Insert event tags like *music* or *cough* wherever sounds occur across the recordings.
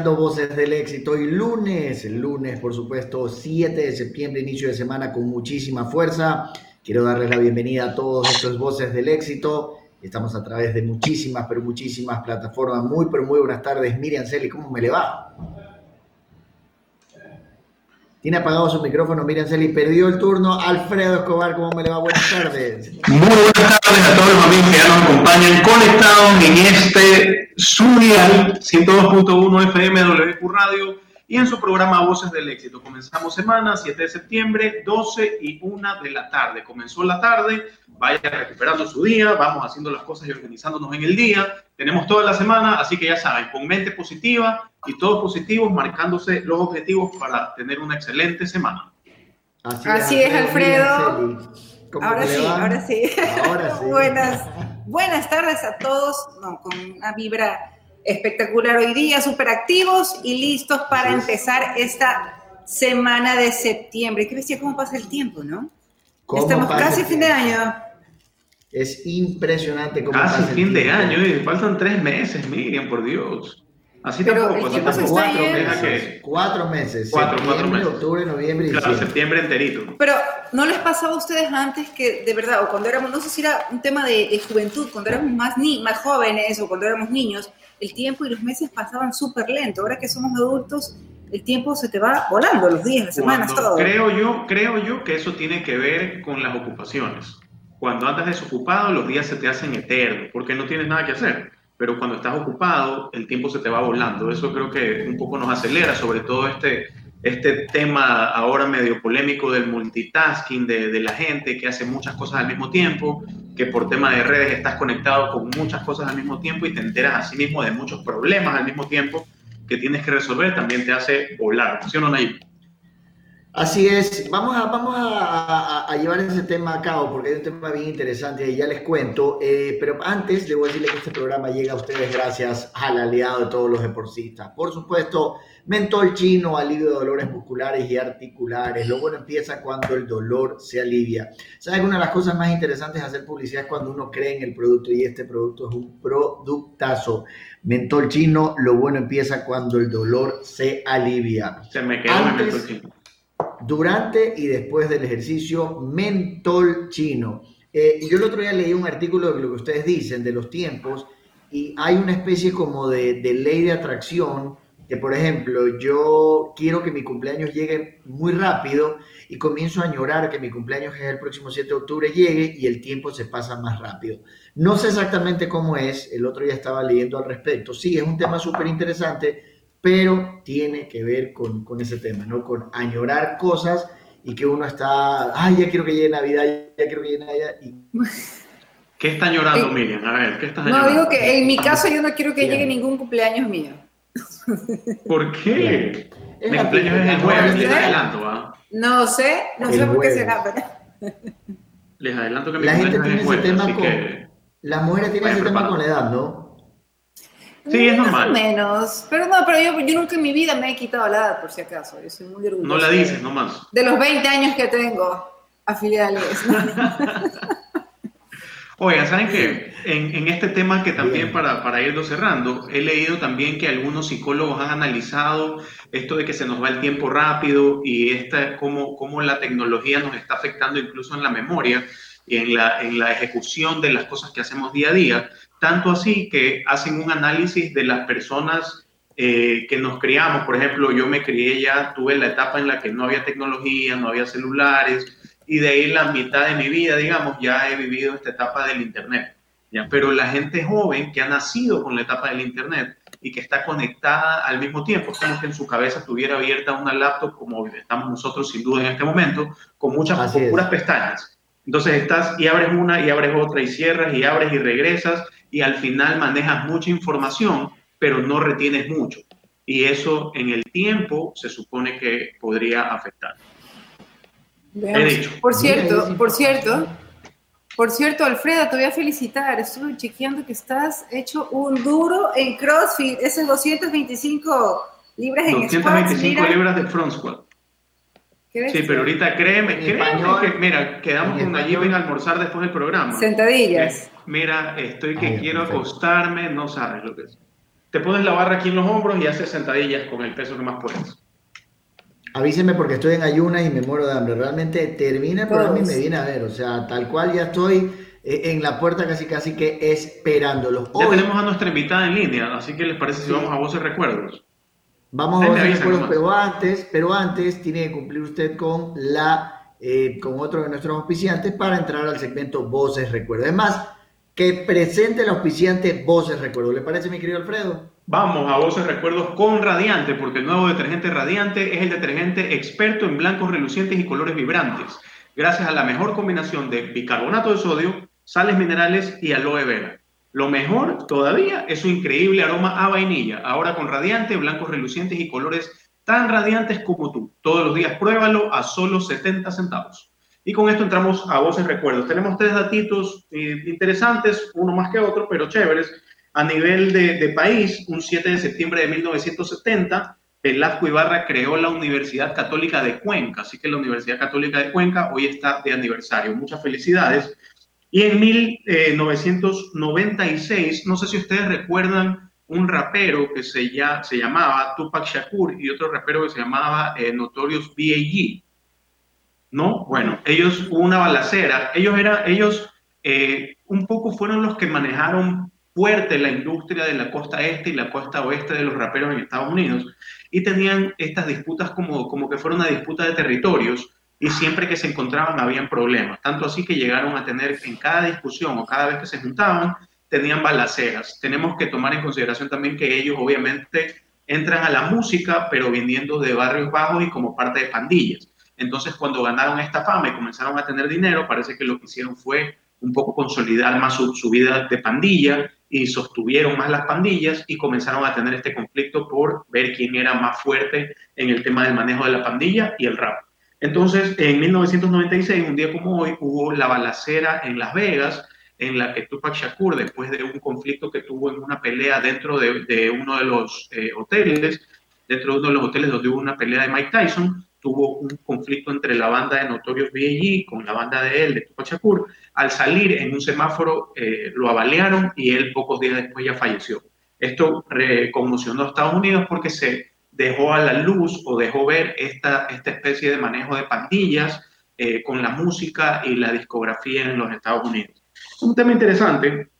Iniciando Voces del Éxito y lunes, lunes por supuesto 7 de septiembre, inicio de semana con muchísima fuerza. Quiero darles la bienvenida a todos estos Voces del Éxito. Estamos a través de muchísimas, pero muchísimas plataformas. Muy, pero muy buenas tardes. Miriam Celi, ¿cómo me le va? Tiene apagado su micrófono, Miriam Celi, perdió el turno. Alfredo Escobar, ¿cómo me le va? Buenas tardes. Muy buenas tardes a todos los amigos que ya nos acompañan conectados en este Surial 102.1 FM WQ Radio y en su programa Voces del Éxito. Comenzamos semana, 7 de septiembre, 12 y 1 de la tarde. Comenzó la tarde, vaya recuperando su día, vamos haciendo las cosas y organizándonos en el día. Tenemos toda la semana, así que ya saben, con mente positiva, y todos positivos, marcándose los objetivos para tener una excelente semana. Así, es, Alfredo. Ahora sí, ahora sí, ahora *laughs* sí. buenas, buenas tardes a todos, con una vibra espectacular hoy día, súper activos y listos para empezar esta semana de septiembre. Qué bestia cómo pasa el tiempo, ¿no? Estamos casi fin de año. Es impresionante cómo casi pasa fin de año, y faltan tres meses, Miriam, por Dios. Así tampoco, así tampoco. Cuatro meses, cuatro meses. Cuatro, cuatro meses. octubre, noviembre y claro, septiembre enterito. Pero, ¿no les pasaba a ustedes antes que, de verdad, o cuando éramos, no sé si era un tema de, juventud, cuando éramos más, ni, más jóvenes o cuando éramos niños, el tiempo y los meses pasaban súper lento. Ahora que somos adultos, el tiempo se te va volando, los días, las semanas, todo. Creo yo, creo yo que eso tiene que ver con las ocupaciones. Cuando andas desocupado, los días se te hacen eternos, porque no tienes nada que hacer pero cuando estás ocupado, el tiempo se te va volando. Eso creo que un poco nos acelera, sobre todo este, este tema ahora medio polémico del multitasking, de, de, la gente que hace muchas cosas al mismo tiempo, que por tema de redes estás conectado con muchas cosas al mismo tiempo y te enteras a sí mismo de muchos problemas al mismo tiempo que tienes que resolver, también te hace volar. ¿Sí o no, Nayib? Así es, vamos a, vamos a, llevar ese tema a cabo porque es un tema bien interesante y ya les cuento, eh, pero antes debo decirle que este programa llega a ustedes gracias al aliado de todos los deportistas. Por supuesto, mentol chino, alivio de dolores musculares y articulares. Lo bueno empieza cuando el dolor se alivia. ¿Sabes? Una de las cosas más interesantes de hacer publicidad es cuando uno cree en el producto y este producto es un productazo. Mentol chino, lo bueno empieza cuando el dolor se alivia. Se me quedó el mentol chino durante y después del ejercicio mentol chino. Eh, yo el otro día leí un artículo de lo que ustedes dicen, de los tiempos, y hay una especie como de, de ley de atracción, que por ejemplo, yo quiero que mi cumpleaños llegue muy rápido y comienzo a añorar que mi cumpleaños es el próximo 7 de octubre llegue y el tiempo se pasa más rápido. No sé exactamente cómo es, el otro día estaba leyendo al respecto. Sí, es un tema súper interesante, pero tiene que ver con, con, ese tema, ¿no? Con añorar cosas y que uno está, ay, ya quiero que llegue Navidad, ya quiero que llegue Navidad. Y... *laughs* ¿Qué está añorando, Miriam? A ver, ¿qué estás añorando? No, digo que en mi caso yo no quiero que llegue ningún cumpleaños mío. ¿Por qué? Mi cumpleaños es el jueves, les adelanto, ¿va? No sé, no sé por qué se pero... Les adelanto que mi la cumpleaños gente tiene es el jueves, ese tema con, que... Las mujeres tienen ese tema con la edad, ¿no? Sí, es normal. Más o menos. Pero no, pero yo, yo, nunca en mi vida me he quitado la edad, por si acaso. Yo soy muy orgullosa. No la dices, nomás. De los 20 años que tengo a filiales. *laughs* Oigan, ¿saben qué? En, en, este tema que también para, para irlo cerrando, he leído también que algunos psicólogos han analizado esto de que se nos va el tiempo rápido y esta, cómo, cómo la tecnología nos está afectando incluso en la memoria y en la, en la ejecución de las cosas que hacemos día a día. Tanto así que hacen un análisis de las personas eh, que nos criamos. Por ejemplo, yo me crié ya, tuve la etapa en la que no había tecnología, no había celulares, y de ahí la mitad de mi vida, digamos, ya he vivido esta etapa del Internet. ¿ya? Pero la gente joven que ha nacido con la etapa del Internet y que está conectada al mismo tiempo, es como que en su cabeza tuviera abierta una laptop, como estamos nosotros sin duda en este momento, con muchas con puras pestañas. Entonces estás y abres una y abres otra y cierras y abres y regresas y al final manejas mucha información, pero no retienes mucho. Y eso en el tiempo se supone que podría afectar. He dicho. Por cierto, por cierto, por cierto, Alfredo, te voy a felicitar. Estuve chequeando que estás hecho un duro en CrossFit. Ese 225 libras en 225 libras de front squat. Sí, pero ahorita créeme, créeme que, mira, quedamos con allí ven a almorzar después del programa. Sentadillas. mira, estoy que quiero acostarme, no sabes lo que es. te pones la barra aquí en los hombros y haces sentadillas con el peso que más puedes. Avíseme porque estoy en ayunas y me muero de hambre. Realmente termina el programa y me viene a ver. O sea, tal cual ya estoy eh, en la puerta casi casi que esperándolo. Ya tenemos a nuestra invitada en línea, así que les parece si vamos a Voces Recuerdos. Vamos a Voces Recuerdos, pero antes, pero antes tiene que cumplir usted con la eh, con otro de nuestros auspiciantes para entrar al segmento Voces Recuerdos. Es más, que presente el auspiciante Voces Recuerdos. ¿Le parece, mi querido Alfredo? Vamos a Voces Recuerdos con Radiante, porque el nuevo detergente Radiante es el detergente experto en blancos relucientes y colores vibrantes, gracias a la mejor combinación de bicarbonato de sodio, sales minerales y aloe vera. Lo mejor todavía es su increíble aroma a vainilla, ahora con radiante, blancos relucientes y colores tan radiantes como tú. Todos los días pruébalo a solo 70 centavos. Y con esto entramos a voces recuerdos. Tenemos tres datitos eh, interesantes, uno más que otro, pero chéveres. A nivel de, de país, un 7 de septiembre de 1970, Velasco Ibarra creó la Universidad Católica de Cuenca, así que la Universidad Católica de Cuenca hoy está de aniversario. Muchas felicidades. Y en 1996, no sé si ustedes recuerdan un rapero que se, ya, se llamaba Tupac Shakur y otro rapero que se llamaba eh, Notorious B.A.G. ¿No? Bueno, ellos hubo una balacera. Ellos, era, ellos eh, un poco fueron los que manejaron fuerte la industria de la costa este y la costa oeste de los raperos en Estados Unidos y tenían estas disputas como, como que fuera una disputa de territorios y siempre que se encontraban habían problemas, tanto así que llegaron a tener en cada discusión o cada vez que se juntaban, tenían balaceras. Tenemos que tomar en consideración también que ellos obviamente entran a la música, pero viniendo de barrios bajos y como parte de pandillas. Entonces, cuando ganaron esta fama y comenzaron a tener dinero, parece que lo que hicieron fue un poco consolidar más su, su vida de pandilla y sostuvieron más las pandillas y comenzaron a tener este conflicto por ver quién era más fuerte en el tema del manejo de la pandilla y el rap. Entonces, en 1996, un día como hoy, hubo la balacera en Las Vegas, en la que Tupac Shakur, después de un conflicto que tuvo en una pelea dentro de, uno de los eh, hoteles, dentro de uno de los hoteles donde hubo una pelea de Mike Tyson, tuvo un conflicto entre la banda de Notorious B.I.G. con la banda de él, de Tupac Shakur. Al salir en un semáforo, eh, lo abalearon y él pocos días después ya falleció. Esto conmocionó a Estados Unidos porque se dejó a la luz o dejó ver esta, esta especie de manejo de pandillas eh, con la música y la discografía en los Estados Unidos. Un tema interesante,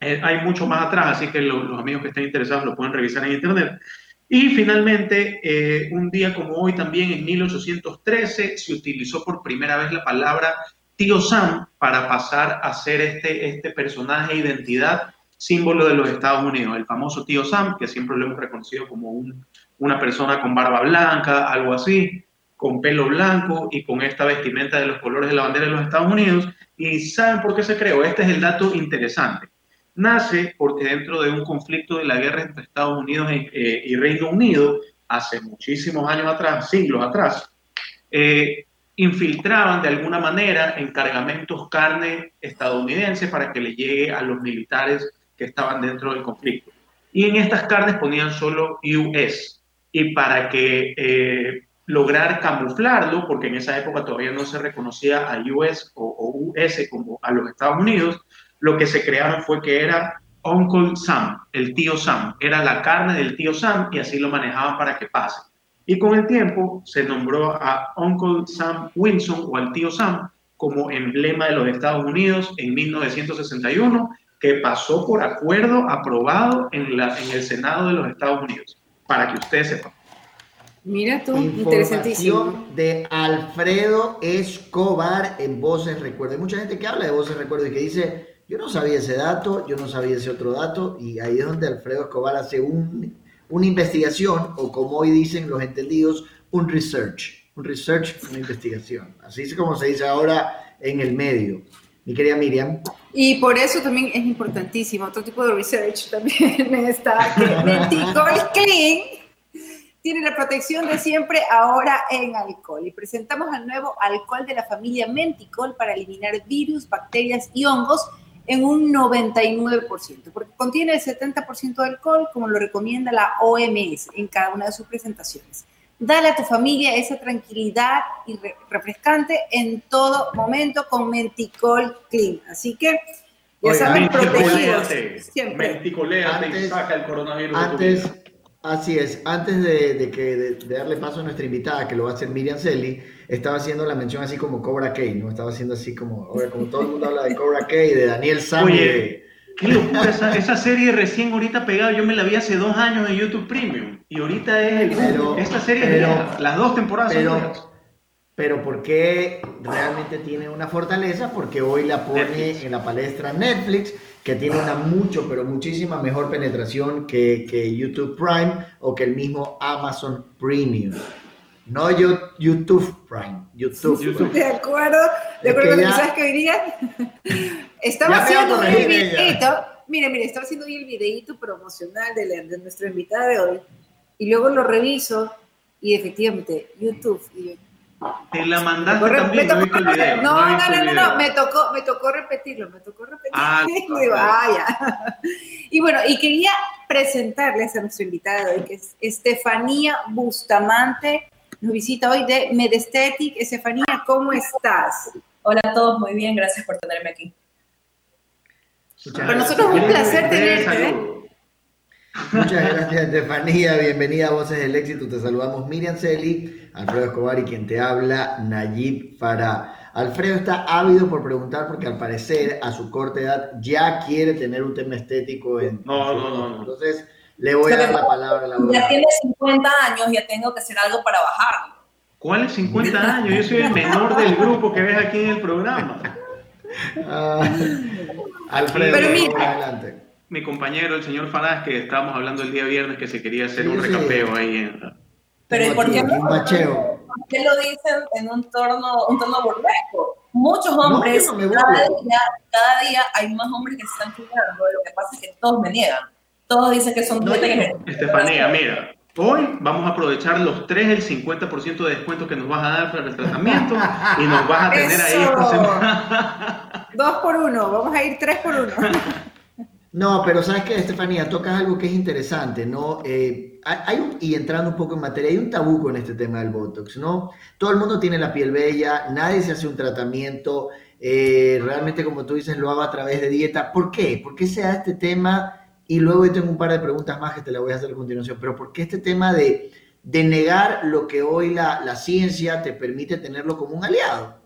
eh, hay mucho más atrás, así que los amigos que estén interesados lo pueden revisar en internet. Y finalmente, eh, un día como hoy, también en 1813, se utilizó por primera vez la palabra tío Sam para pasar a ser este, este personaje, identidad, símbolo de los Estados Unidos, el famoso tío Sam, que siempre lo hemos reconocido como un, una persona con barba blanca, algo así, con pelo blanco y con esta vestimenta de los colores de la bandera de los Estados Unidos. ¿Y saben por qué se creó? Este es el dato interesante. Nace porque dentro de un conflicto de la guerra entre Estados Unidos eh, y Reino Unido, hace muchísimos años atrás, siglos atrás, eh, infiltraban de alguna manera en cargamentos carne estadounidense para que le llegue a los militares que estaban dentro del conflicto. Y en estas carnes ponían solo US, y para que eh, lograr camuflarlo, porque en esa época todavía no se reconocía a US o, US como a los Estados Unidos, lo que se crearon fue que era Uncle Sam, el tío Sam, era la carne del tío Sam y así lo manejaban para que pase. Y con el tiempo se nombró a Uncle Sam Wilson o al tío Sam como emblema de los Estados Unidos en 1961, que pasó por acuerdo aprobado en, la, en el Senado de los Estados Unidos para que ustedes sepan. Mira tú, interesantísimo. de Alfredo Escobar en Voces Recuerdo. Hay mucha gente que habla de Voces Recuerdo y que dice, yo no sabía ese dato, yo no sabía ese otro dato, y ahí es donde Alfredo Escobar hace un, una investigación, o como hoy dicen los entendidos, un research. Un research, una investigación. Así es como se dice ahora en el medio. Mi querida Miriam. Y por eso también es importantísimo, otro tipo de research también *laughs* está, que Menticol Clean tiene la protección de siempre ahora en alcohol. Y presentamos al nuevo alcohol de la familia Menticol para eliminar virus, bacterias y hongos en un 99%, porque contiene el 70% de alcohol, como lo recomienda la OMS en cada una de sus presentaciones. Dale a tu familia esa tranquilidad y refrescante en todo momento con Menticol Clean. Así que Ya saben, protegidos. Siempre. Antes, y saca el coronavirus. Antes, así es, antes de, que, de, darle paso a nuestra invitada, que lo va a hacer Miriam Selly, estaba haciendo la mención así como Cobra Kai, ¿no? Estaba haciendo así como, como todo el mundo habla de Cobra Kai, de Daniel Sam. Oye, qué locura esa, esa, serie recién ahorita pegada, yo me la vi hace dos años en YouTube Premium, y ahorita es, esta serie, las dos temporadas pero porque realmente tiene una fortaleza, porque hoy la pone en la palestra Netflix, que tiene una mucho, pero muchísima mejor penetración que, que YouTube Prime o que el mismo Amazon Premium. No yo, YouTube Prime, YouTube. YouTube. De acuerdo, de acuerdo con sabes que hoy *laughs* estaba haciendo el videito, mire, mire, estaba haciendo el videito promocional de, de nuestra invitada de hoy. Y luego lo reviso y efectivamente YouTube. Y te la mandaste también, no, no, no, no, no, me tocó, me tocó repetirlo, me tocó repetirlo. Ah, *laughs* *laughs* y bueno, y quería presentarles a nuestra invitada de hoy, que es Estefanía Bustamante, nos visita hoy de Medestetic. Estefanía, ¿cómo estás? Hola a todos, muy bien, gracias por tenerme aquí. Para nosotros es un placer tenerte. ¿eh? Muchas gracias, Estefanía. Bienvenida a Voces del Éxito. Te saludamos Miriam Celi, Alfredo Escobar y quien te habla, Nayib Farah. Alfredo está ávido por preguntar porque al parecer a su corta edad ya quiere tener un tema estético en... No, no, no, no. Entonces le voy a dar la palabra a la Ya tiene 50 años, ya tengo que hacer algo para bajarlo. ¿Cuáles 50 años? Yo soy el menor del grupo que ves aquí en el programa. Ah, Alfredo, adelante mi compañero, el señor Farás, que estábamos hablando el día viernes que se quería hacer un recapeo ahí. En... Pero por qué, qué lo dicen en un torno, un torno burlesco? Muchos hombres, cada, día, cada, día, hay más hombres que se están cuidando, lo que pasa es que todos me niegan. Todos dicen que son no, Estefanía, mira, hoy vamos a aprovechar los tres, el 50% de descuento que nos vas a dar para el tratamiento y nos vas a tener ahí Dos por uno, vamos a ir tres por uno. *laughs* No, pero sabes que, Estefanía, tocas algo que es interesante, ¿no? Eh, hay y entrando un poco en materia, hay un tabú con este tema del Botox, ¿no? Todo el mundo tiene la piel bella, nadie se hace un tratamiento, eh, realmente como tú dices, lo hago a través de dieta. ¿Por qué? ¿Por qué se da este tema? Y luego yo tengo un par de preguntas más que te las voy a hacer a continuación, pero ¿por qué este tema de, de negar lo que hoy la, la ciencia te permite tenerlo como un aliado?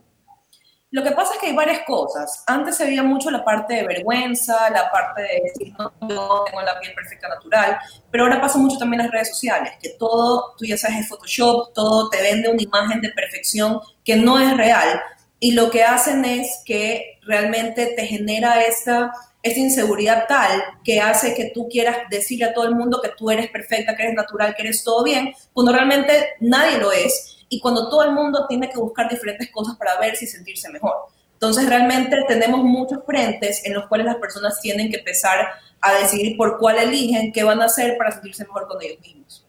Lo que pasa es que hay varias cosas. Antes se veía mucho la parte de vergüenza, la parte de decir, no, yo tengo la piel perfecta natural, pero ahora pasa mucho también en las redes sociales, que todo, tú ya sabes, es Photoshop, todo te vende una imagen de perfección que no es real. Y lo que hacen es que realmente te genera esta, esta inseguridad tal que hace que tú quieras decirle a todo el mundo que tú eres perfecta, que eres natural, que eres todo bien, cuando realmente nadie lo es y cuando todo el mundo tiene que buscar diferentes cosas para ver si sentirse mejor. Entonces realmente tenemos muchos frentes en los cuales las personas tienen que empezar a decidir por cuál eligen, qué van a hacer para sentirse mejor con ellos mismos.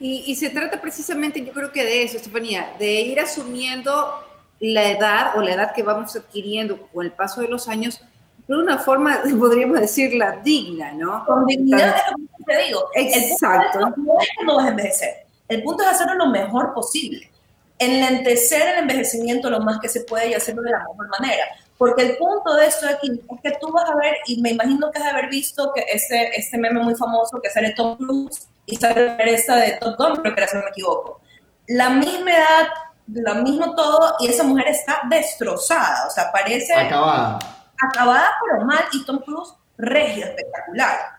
Y, y se trata precisamente, yo creo que de eso, Estefanía, de ir asumiendo la edad o la edad que vamos adquiriendo con el paso de los años de una forma, *laughs* podríamos decirla, digna, ¿no? Con dignidad, es lo que te digo. Exacto. no es que no vas a envejecer el punto es hacerlo lo mejor posible. Enlentecer el envejecimiento lo más que se puede y hacerlo de la mejor manera. Porque el punto de esto aquí es que tú vas a ver, y me imagino que has de haber visto que este, este meme muy famoso que sale Tom Cruise y sale esta de Top Gun, creo que si no me equivoco. La misma edad, lo mismo todo, y esa mujer está destrozada, o sea, parece... Acabada. Acabada pero mal, y Tom Cruise regio, espectacular.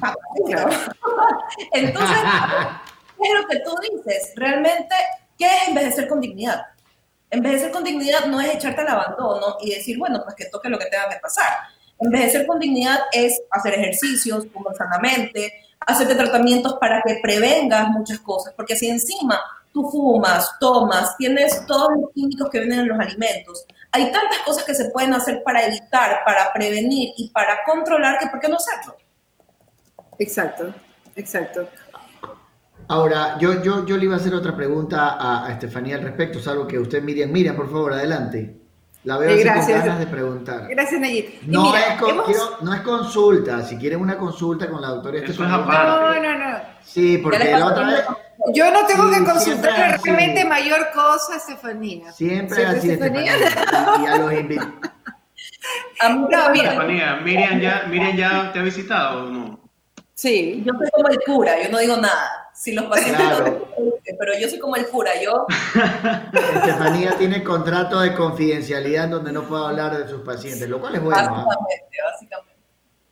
*laughs* Entonces, es lo que tú dices, realmente, ¿qué es envejecer con dignidad? Envejecer con dignidad no es echarte al abandono y decir, bueno, pues que toque lo que tenga que pasar. Envejecer con dignidad es hacer ejercicios, comer sanamente, hacerte tratamientos para que prevengas muchas cosas, porque si encima tú fumas, tomas, tienes todos los químicos que vienen en los alimentos, hay tantas cosas que se pueden hacer para evitar, para prevenir y para controlar que por qué no hacerlo. Exacto, exacto. Ahora, yo, yo, yo le iba a hacer otra pregunta a, Estefanía al respecto, salvo que usted, Miriam, Miriam, por favor, adelante. La veo con ganas de preguntar. Gracias, Nayib. No, es no es consulta. Si quieren una consulta con la doctora Estefanía. No, no, no. Sí, porque la otra vez. Yo no tengo que consultar realmente mayor cosa, Estefanía. Siempre así, Estefanía. Y a los invitados. *laughs* Miriam, ya, Miriam ya te ha visitado o no? Sí. Yo soy como el cura, yo no digo nada. Si los pacientes pero yo soy como el cura, yo. *laughs* Estefanía tiene contrato de confidencialidad en donde no puedo hablar de sus pacientes, lo cual es bueno. ¿ah? Básicamente, básicamente.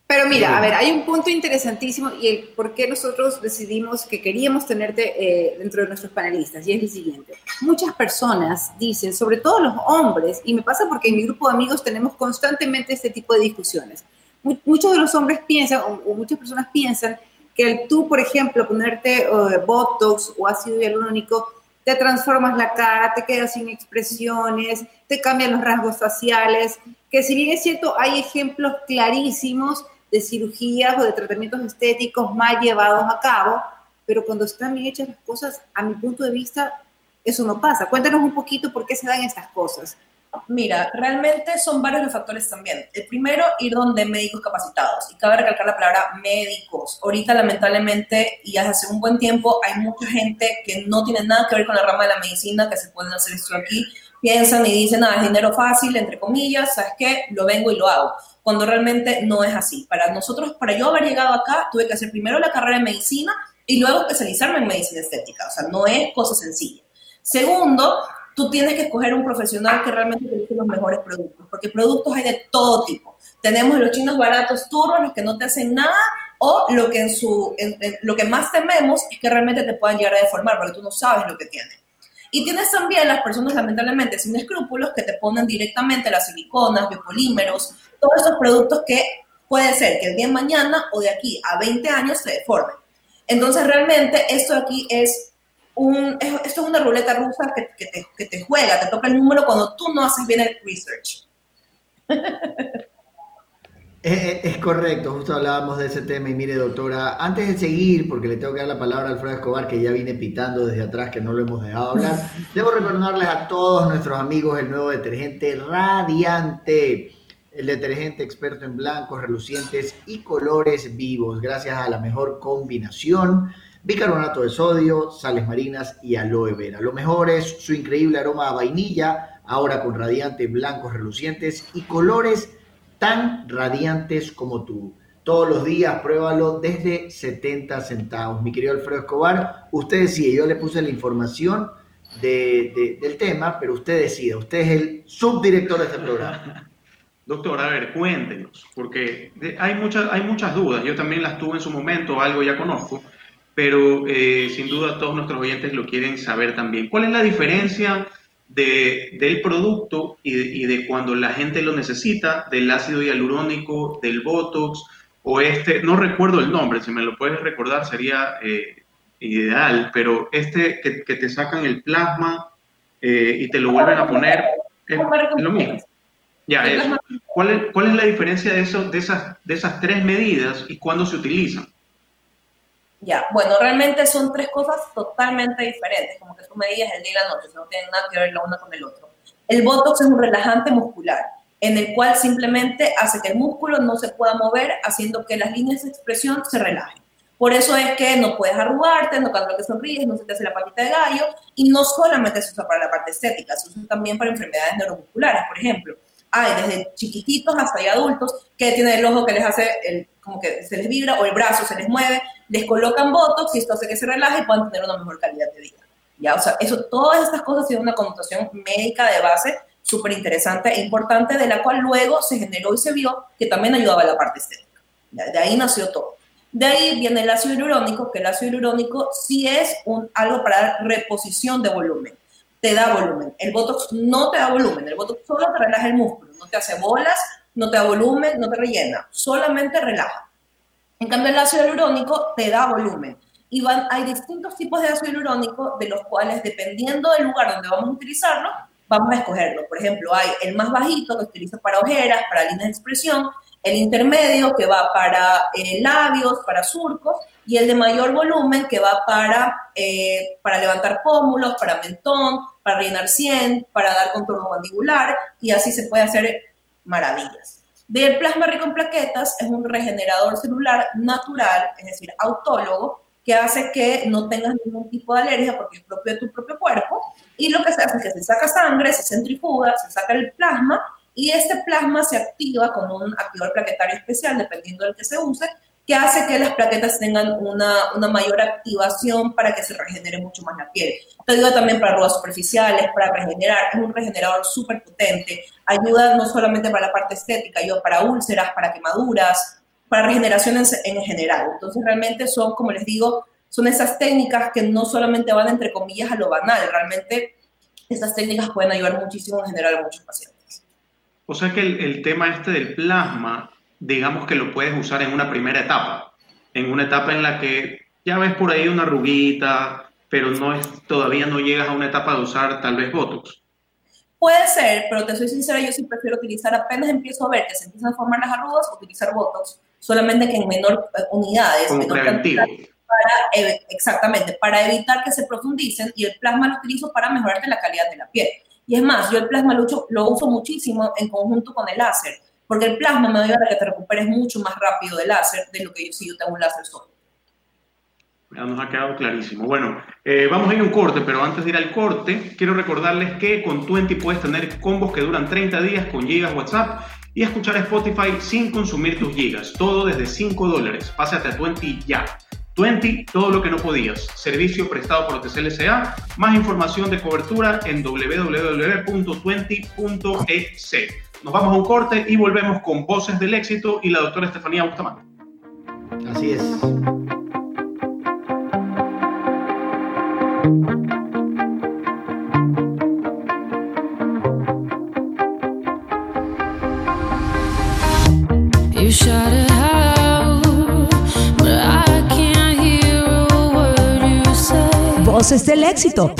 Pero mira, a ver, hay un punto interesantísimo y el por qué nosotros decidimos que queríamos tenerte eh, dentro de nuestros panelistas, y es el siguiente. Muchas personas dicen, sobre todo los hombres, y me pasa porque en mi grupo de amigos tenemos constantemente este tipo de discusiones. Muchos de los hombres piensan, o, muchas personas piensan, que el tú, por ejemplo, ponerte Botox o ácido hialurónico, te transformas la cara, te quedas sin expresiones, te cambian los rasgos faciales, que si bien es cierto, hay ejemplos clarísimos de cirugías o de tratamientos estéticos mal llevados a cabo, pero cuando están bien hechas las cosas, a mi punto de vista, eso no pasa. Cuéntanos un poquito por qué se dan estas cosas. Mira, realmente son varios los factores también. El primero, ir donde médicos capacitados. Y cabe recalcar la palabra médicos. Ahorita, lamentablemente, y hace un buen tiempo, hay mucha gente que no tiene nada que ver con la rama de la medicina, que se pueden hacer esto aquí. Piensan y dicen, ah, es dinero fácil, entre comillas, ¿sabes qué? Lo vengo y lo hago cuando realmente no es así. Para nosotros, para yo haber llegado acá, tuve que hacer primero la carrera de medicina y luego especializarme en medicina estética. O sea, no es cosa sencilla. Segundo, tú tienes que escoger un profesional que realmente te los mejores productos, porque productos hay de todo tipo. Tenemos los chinos baratos turbos, los que no te hacen nada, o lo que, en su, lo que más tememos es que realmente te puedan llegar a deformar, porque tú no sabes lo que tiene. Y tienes también las personas lamentablemente sin escrúpulos que te ponen directamente las siliconas, biopolímeros, todos esos productos que puede ser que el día de mañana o de aquí a 20 años se deformen. Entonces, realmente, esto aquí es un, esto es una ruleta rusa que, que, te, que te juega, te toca el número cuando tú no haces bien el research. Es, correcto, justo hablábamos de ese tema y mire doctora, antes de seguir, porque le tengo que dar la palabra a Alfredo Escobar, que ya viene pitando desde atrás, que no lo hemos dejado hablar, *laughs* debo recordarles a todos nuestros amigos el nuevo detergente Radiante el detergente experto en blancos, relucientes y colores vivos, gracias a la mejor combinación, bicarbonato de sodio, sales marinas y aloe vera. Lo mejor es su increíble aroma a vainilla, ahora con radiantes blancos relucientes y colores tan radiantes como tú. Todos los días pruébalo desde 70 centavos. Mi querido Alfredo Escobar, usted decide, yo le puse la información del tema, pero usted decide, usted es el subdirector de este programa. *laughs* Doctor, a ver, cuéntenos, porque hay muchas, hay muchas dudas. Yo también las tuve en su momento, algo ya conozco, pero eh, sin duda todos nuestros oyentes lo quieren saber también. ¿Cuál es la diferencia de, del producto y de, cuando la gente lo necesita, del ácido hialurónico, del Botox o este, no recuerdo el nombre, si me lo puedes recordar sería eh, ideal, pero este que, te sacan el plasma eh, y te lo vuelven a poner, es lo mismo. Ya, ¿Cuál, es, ¿Cuál es la diferencia de, eso, de, esas, de esas tres medidas y cuándo se utilizan? Ya, bueno, realmente son tres cosas totalmente diferentes, como que tú me digas el día y la noche, no tienen nada que ver la una con el otro. El Botox es un relajante muscular, en el cual simplemente hace que el músculo no se pueda mover, haciendo que las líneas de expresión se relajen. Por eso es que no puedes arrugarte, no cuando te sonríes, no se te hace la patita de gallo, y no solamente se usa para la parte estética, se usa también para enfermedades neuromusculares, por ejemplo hay desde chiquititos hasta adultos que tienen el ojo que les hace como que se les vibra o el brazo se les mueve, les colocan botox y esto hace que se relaje y puedan tener una mejor calidad de vida. Ya, o sea, eso, todas estas cosas tienen una connotación médica de base súper interesante e importante, de la cual luego se generó y se vio que también ayudaba la parte estética. De ahí nació todo. De ahí viene el ácido hialurónico, que el ácido hialurónico sí es un, algo para dar reposición de volumen te da volumen. El Botox no te da volumen, el Botox solo te relaja el músculo, no te hace bolas, no te da volumen, no te rellena, solamente relaja. En cambio, el ácido hialurónico te da volumen. Y hay distintos tipos de ácido hialurónico de los cuales, dependiendo del lugar donde vamos a utilizarlo, vamos a escogerlo. Por ejemplo, hay el más bajito que utiliza para ojeras, para líneas de expresión, el intermedio que va para eh, labios, para surcos, y el de mayor volumen que va para, eh, para levantar pómulos, para mentón, para rellenar 100, para dar contorno mandibular, y así se puede hacer maravillas. Del plasma rico en plaquetas es un regenerador celular natural, es decir, autólogo, que hace que no tengas ningún tipo de alergia porque es propio de tu propio cuerpo. Y lo que se hace es que se saca sangre, se centrifuga, se saca el plasma y este plasma se activa con un activador plaquetario especial, dependiendo del que se use, que hace que las plaquetas tengan una, una mayor activación para que se regenere mucho más la piel. Esto ayuda también para arrugas superficiales, para regenerar, es un regenerador súper potente, ayuda no solamente para la parte estética, ayuda para úlceras, para quemaduras, para regeneración en, en general. Entonces realmente son, como les digo, son esas técnicas que no solamente van entre comillas a lo banal, realmente estas técnicas pueden ayudar muchísimo en general a muchos pacientes. O sea que el, el tema este del plasma digamos que lo puedes usar en una primera etapa, en una etapa en la que ya ves por ahí una ruguita, pero no es, todavía no llegas a una etapa de usar tal vez Botox. Puede ser, pero te soy sincera, yo sí prefiero utilizar, apenas empiezo a ver que se empiezan a formar las arrugas, utilizar Botox, solamente que en menor eh, unidades. Como preventivo. Para, exactamente, para evitar que se profundicen y el plasma lo utilizo para mejorarte la calidad de la piel. Y es más, yo el plasma lo lo uso muchísimo en conjunto con el láser porque el plasma me ayuda a que te recuperes mucho más rápido del láser de lo que yo si yo tengo un láser solo. Ya nos ha quedado clarísimo. Bueno, eh, vamos a ir a un corte, pero antes de ir al corte, quiero recordarles que con Twenty puedes tener combos que duran 30 días con gigas WhatsApp y escuchar Spotify sin consumir tus gigas. Todo desde 5 dólares. Pásate a Twenty ya. Twenty, todo lo que no podías. Servicio prestado por OTCLSA. Más información de cobertura en www.twenty.es. Nos vamos a un corte y volvemos con Voces del Éxito y la doctora Estefanía Bustamante. Así es. Voces del éxito.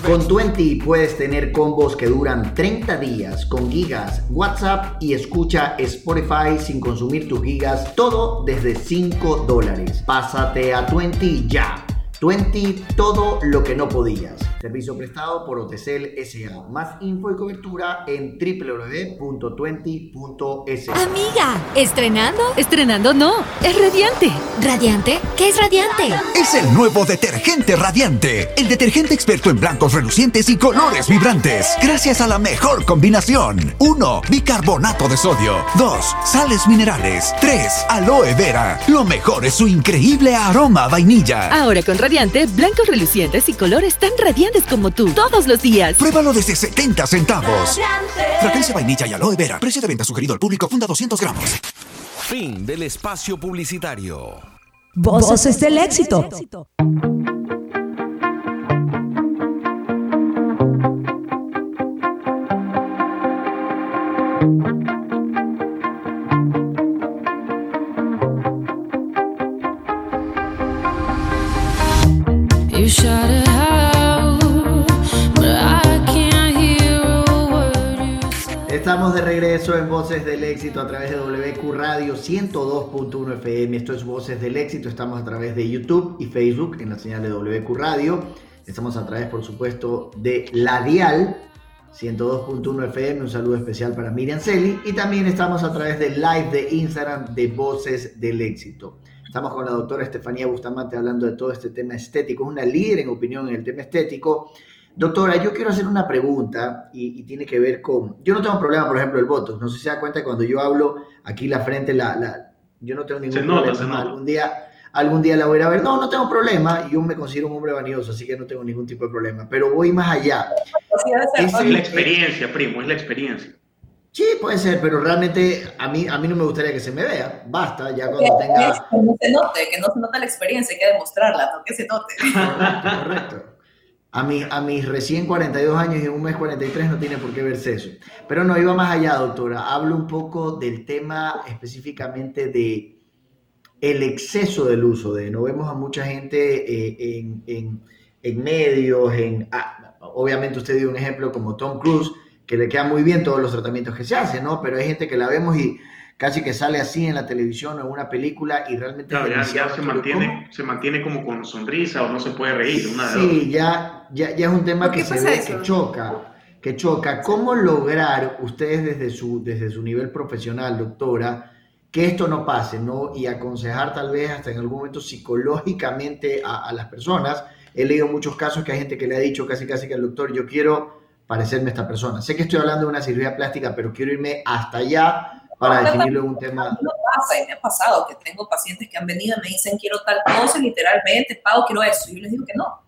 Con Twenty puedes tener combos que duran 30 días con gigas, WhatsApp y escucha Spotify sin consumir tus gigas, todo desde 5 dólares. Pásate a Twenty ya. Twenty, todo lo que no podías. Servicio prestado por Otecel S.A. Más info y cobertura en www.20.es. Amiga, ¿estrenando? Estrenando no, es radiante. ¿Radiante? ¿Qué es radiante? Es el nuevo detergente radiante. El detergente experto en blancos relucientes y colores vibrantes. Gracias a la mejor combinación. 1. Bicarbonato de sodio. 2. Sales minerales. 3. Aloe vera. Lo mejor es su increíble aroma a vainilla. Ahora con radiante, blancos relucientes y colores tan radiantes como tú todos los días. Pruébalo desde 70 centavos. Fragancia vainilla y aloe vera. Precio de venta sugerido al público. Funda 200 gramos. Fin del espacio publicitario. Voces del éxito. Estamos de regreso en Voces del Éxito a través de WQ Radio 102.1 FM. Esto es Voces del Éxito. Estamos a través de YouTube y Facebook en la señal de WQ Radio. Estamos a través, por supuesto, de La Dial 102.1 FM. Un saludo especial para Miriam Celi. Y también estamos a través del live de Instagram de Voces del Éxito. Estamos con la doctora Estefanía Bustamante hablando de todo este tema estético. Es una líder en opinión en el tema estético. Doctora, yo quiero hacer una pregunta y, tiene que ver con, yo no tengo problema, por ejemplo, el voto, no sé si se da cuenta cuando yo hablo aquí la frente, la, la yo no tengo ningún problema, algún día, algún día la voy a ir a ver, no, no tengo problema, yo me considero un hombre vanidoso, así que no tengo ningún tipo de problema, pero voy más allá. Es, la experiencia, primo, es la experiencia. Sí, puede ser, pero realmente a mí, a mí no me gustaría que se me vea. Basta, ya cuando tenga... Que no se note, que no se note la experiencia, hay que demostrarla, no que se note. Correcto. A, mi, a mis recién 42 años y un mes 43 no tiene por qué verse eso. Pero no, iba más allá, doctora. Hablo un poco del tema específicamente de el exceso del uso de, no vemos a mucha gente eh, en, en, en, medios, en, ah, obviamente usted dio un ejemplo como Tom Cruise, que le quedan muy bien todos los tratamientos que se hacen, ¿no? Pero hay gente que la vemos y casi que sale así en la televisión o en una película y realmente... Claro, ya, se, mantiene, se mantiene como con sonrisa o no se puede reír. Una sí, ya, ya, ya, es un tema que se ve que choca, que choca. ¿Cómo lograr ustedes desde su, desde su nivel profesional, doctora, que esto no pase, ¿no? Y aconsejar tal vez hasta en algún momento psicológicamente a, a las personas. He leído muchos casos que hay gente que le ha dicho casi casi que al doctor, yo quiero parecerme esta persona. Sé que estoy hablando de una cirugía plástica, pero quiero irme hasta allá para definirlo en un tema. No pasa, y me ha pasado que tengo pacientes que han venido y me dicen quiero tal cosa, literalmente, pago, quiero eso. Y yo les digo que no,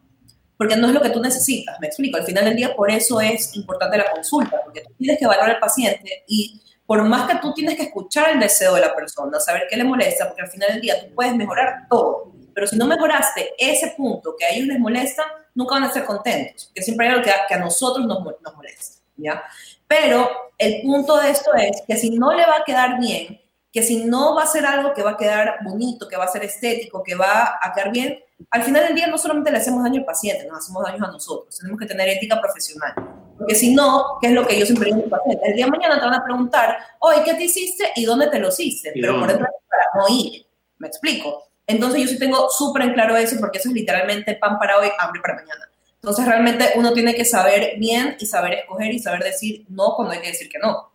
porque no es lo que tú necesitas. Me explico, al final del día por eso es importante la consulta, porque tú tienes que valorar al paciente y por más que tú tienes que escuchar el deseo de la persona, saber qué le molesta, porque al final del día tú puedes mejorar todo, pero si no mejoraste ese punto que a ellos les molesta, nunca van a ser contentos, que siempre hay algo que a, que a nosotros nos, nos molesta, ¿ya? Pero el punto de esto es que si no le va a quedar bien, que si no va a ser algo que va a quedar bonito, que va a ser estético, que va a quedar bien, al final del día no solamente le hacemos daño al paciente, nos hacemos daño a nosotros. Tenemos que tener ética profesional. Porque si no, ¿qué es lo que yo siempre digo al paciente? El día de mañana te van a preguntar, oye, ¿qué te hiciste y dónde te lo hiciste? Pero por dentro para no ir. ¿Me explico? Entonces yo sí tengo súper en claro eso porque eso es literalmente pan para hoy, hambre para mañana. Entonces realmente uno tiene que saber bien y saber escoger y saber decir no cuando hay que decir que no.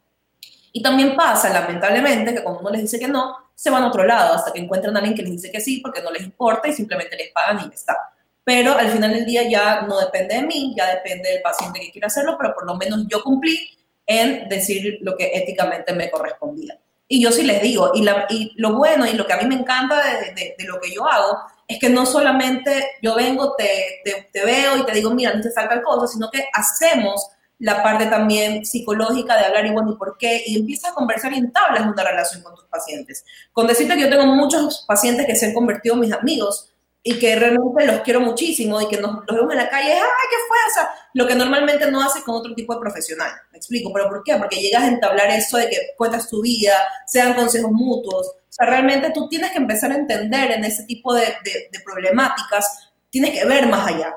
Y también pasa, lamentablemente, que cuando uno les dice que no, se van a otro lado hasta que encuentran a alguien que les dice que sí porque no les importa y simplemente les pagan y ya está. Pero al final del día ya no depende de mí, ya depende del paciente que quiera hacerlo, pero por lo menos yo cumplí en decir lo que éticamente me correspondía. Y yo sí les digo, y, y lo bueno y lo que a mí me encanta de, de, lo que yo hago es que no solamente yo vengo, te, te, te veo y te digo, mira, no te falta cosa, sino que hacemos la parte también psicológica de hablar y bueno, ¿y por qué? Y empiezas a conversar y entablas una relación con tus pacientes. Con decirte que yo tengo muchos pacientes que se han convertido en mis amigos y que realmente los quiero muchísimo y que nos, los vemos en la calle, ¡ay, qué fue! O sea, lo que normalmente no haces con otro tipo de profesional. Me explico, ¿pero por qué? Porque llegas a entablar eso de que cuentas tu vida, sean consejos mutuos. O sea, realmente tú tienes que empezar a entender en ese tipo de, de, de problemáticas, tienes que ver más allá.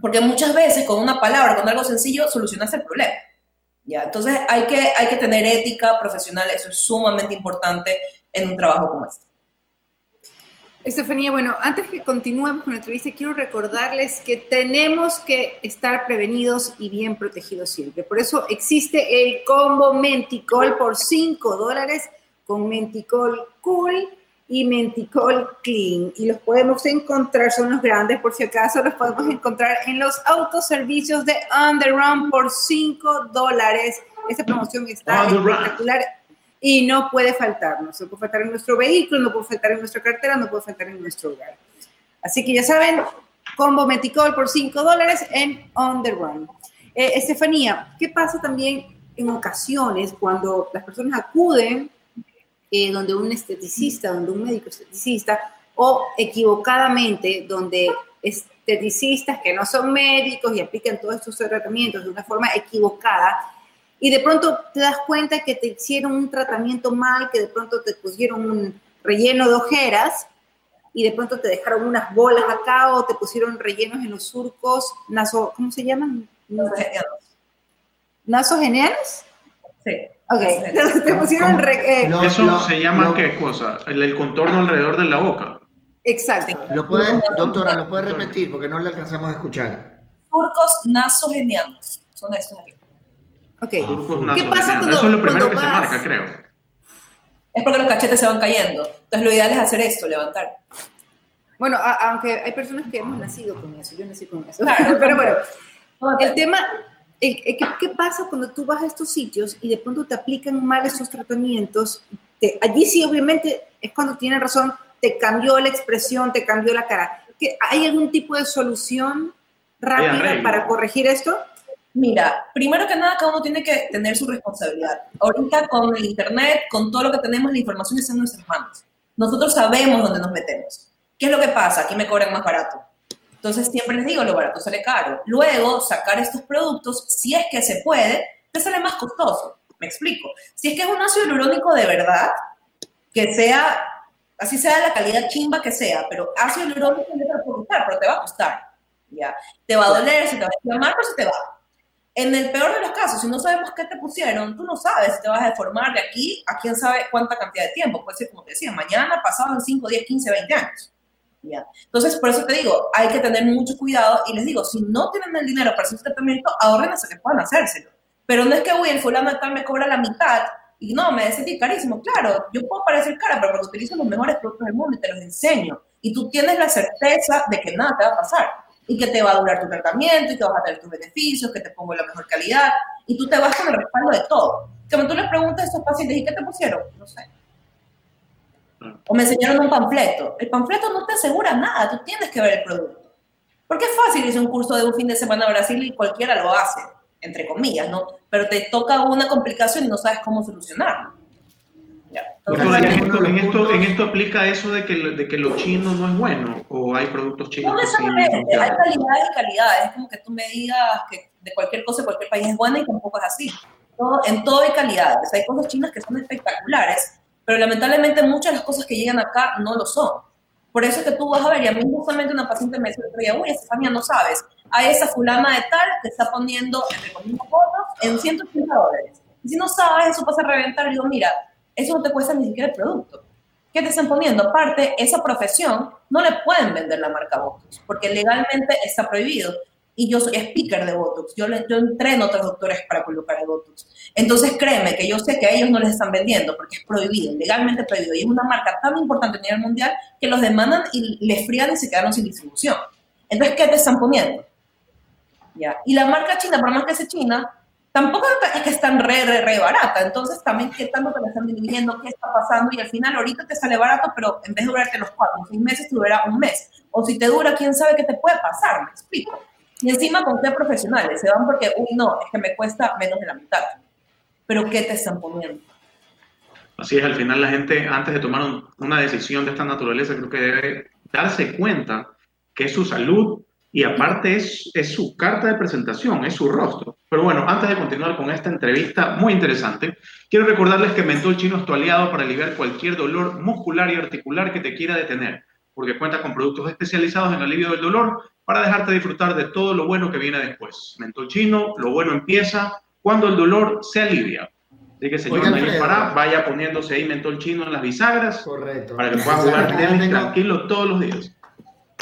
Porque muchas veces con una palabra, con algo sencillo, solucionas el problema. ¿ya? Entonces hay que, hay que tener ética profesional, eso es sumamente importante en un trabajo como este. Estefanía, bueno, antes que continuemos con la entrevista, quiero recordarles que tenemos que estar prevenidos y bien protegidos siempre. Por eso existe el combo Menticol por 5 dólares con Menticol Cool y Menticol Clean. Y los podemos encontrar, son los grandes por si acaso, los podemos encontrar en los autoservicios de Underrun por 5 dólares. Esta promoción está espectacular y no puede faltarnos. No puede faltar en nuestro vehículo, no puede faltar en nuestra cartera, no puede faltar en nuestro hogar. Así que ya saben, combo Meticol por 5 dólares en On The Run. Eh, Estefanía, ¿qué pasa también en ocasiones cuando las personas acuden eh, donde un esteticista, donde un médico esteticista, o equivocadamente donde esteticistas que no son médicos y aplican todos estos tratamientos de una forma equivocada, y de pronto te das cuenta que te hicieron un tratamiento mal, que de pronto te pusieron un relleno de ojeras y de pronto te dejaron unas bolas acá o te pusieron rellenos en los surcos, naso, ¿cómo se llaman? ¿Nasogenianos? Sí. Ok, *laughs* te pusieron... Eh, ¿Eso se llama qué cosa? El, contorno alrededor de la boca. Exacto. ¿Lo puede, doctora, lo puede repetir porque no le alcanzamos a escuchar? Surcos nasogenianos. Son estos aquí. Ok. ¿Qué pasa cuando, Eso es lo primero que se marca, creo. Es porque los cachetes se van cayendo. Entonces lo ideal es hacer esto, levantar. Bueno, aunque hay personas que hemos nacido con eso, yo nací con eso. *laughs* Pero bueno, el tema, ¿qué, pasa cuando tú vas a estos sitios y de pronto te aplican mal esos tratamientos? allí sí, obviamente, es cuando tiene razón, te cambió la expresión, te cambió la cara. ¿Hay algún tipo de solución rápida para corregir esto? Mira, primero que nada, cada uno tiene que tener su responsabilidad. Ahorita con el Internet, con todo lo que tenemos, la información está en nuestras manos. Nosotros sabemos dónde nos metemos. ¿Qué es lo que pasa? Aquí me cobran más barato. Entonces siempre les digo, lo barato sale caro. Luego, sacar estos productos, si es que se puede, te sale más costoso. Me explico. Si es que es un ácido hialurónico de verdad, que sea, así sea la calidad chimba que sea, pero ácido hialurónico no te va a costar, pero te va a costar. ¿ya? Te va a doler, se te va a inflamar, pero se te va. En el peor de los casos, si no sabemos qué te pusieron, tú no sabes si te vas a deformar de aquí a quién sabe cuánta cantidad de tiempo. Puede ser, como te decía, mañana, pasado en 5, 10, 15, 20 años. Entonces, por eso te digo, hay que tener mucho cuidado y les digo, si no tienen el dinero para hacer tratamiento, ahorren hasta que puedan hacérselo. Pero no es que, uy, el fulano tal me cobra la mitad y no, me decís carísimo. Claro, yo puedo parecer cara, pero porque utilizo los mejores productos del mundo y te los enseño. Y tú tienes la certeza de que nada te va a pasar. y que te va a durar tu tratamiento y que vas a tener tus beneficios, que te pongo la mejor calidad y tú te vas con el respaldo de todo. Como tú les preguntas a esos pacientes, ¿y qué te pusieron? No sé. O me enseñaron un panfleto. El panfleto no te asegura nada, tú tienes que ver el producto. Porque es fácil irse un curso de un fin de semana a Brasil y cualquiera lo hace, entre comillas, ¿no? Pero te toca una complicación y no sabes cómo solucionarlo. en, esto, en, esto, aplica eso de que, de que lo chino no es bueno o hay productos chinos. No necesariamente, hay calidades y calidades. Es como que tú me digas que de cualquier cosa, cualquier país es buena y tampoco es así. Todo, en todo hay calidades. Hay cosas chinas que son espectaculares, pero lamentablemente muchas de las cosas que llegan acá no lo son. Por eso es que tú vas a ver, y a mí justamente una paciente me el uy, Estefania, no sabes, a esa fulana de tal que está poniendo, entre comillas, fotos en 180 dólares. Y si no sabes, eso pasa a reventar. Y digo, mira, eso no te cuesta ni siquiera el producto. ¿Qué te están poniendo? Aparte, esa profesión no le pueden vender la marca Botox, porque legalmente está prohibido y yo soy speaker de Botox, yo, yo entreno a otros doctores para colocar el Botox. Entonces créeme que yo sé que a ellos no les están vendiendo porque es prohibido, legalmente prohibido, y es una marca tan importante a nivel mundial que los demandan y les frían y se quedaron sin distribución. Entonces, ¿qué te están poniendo? ¿Ya? Y la marca china, por más que sea china, tampoco es que están re, re, re barata. Entonces, también, ¿qué tanto te la están dividiendo? ¿Qué está pasando? Y al final, ahorita te sale barato, pero en vez de durarte los cuatro o seis meses, te durará un mes. O si te dura, quién sabe qué te puede pasar, me explico. Y encima con qué profesionales, se van porque, uy, no, es que me cuesta menos de la mitad. Pero ¿qué te están poniendo? Así es, al final la gente, antes de tomar una decisión de esta naturaleza, creo que debe darse cuenta que es su salud y aparte es, es su carta de presentación, es su rostro. Pero bueno, antes de continuar con esta entrevista muy interesante, quiero recordarles que Mentol Chino es tu aliado para aliviar cualquier dolor muscular y articular que te quiera detener, porque cuenta con productos especializados en alivio del dolor para dejarte disfrutar de todo lo bueno que viene después. Mentol chino, lo bueno empieza cuando el dolor se alivia. Así que, señor Oigan, para, vaya poniéndose ahí mentol chino en las bisagras. Correcto. Para que pueda jugar tenis tranquilo todos los días.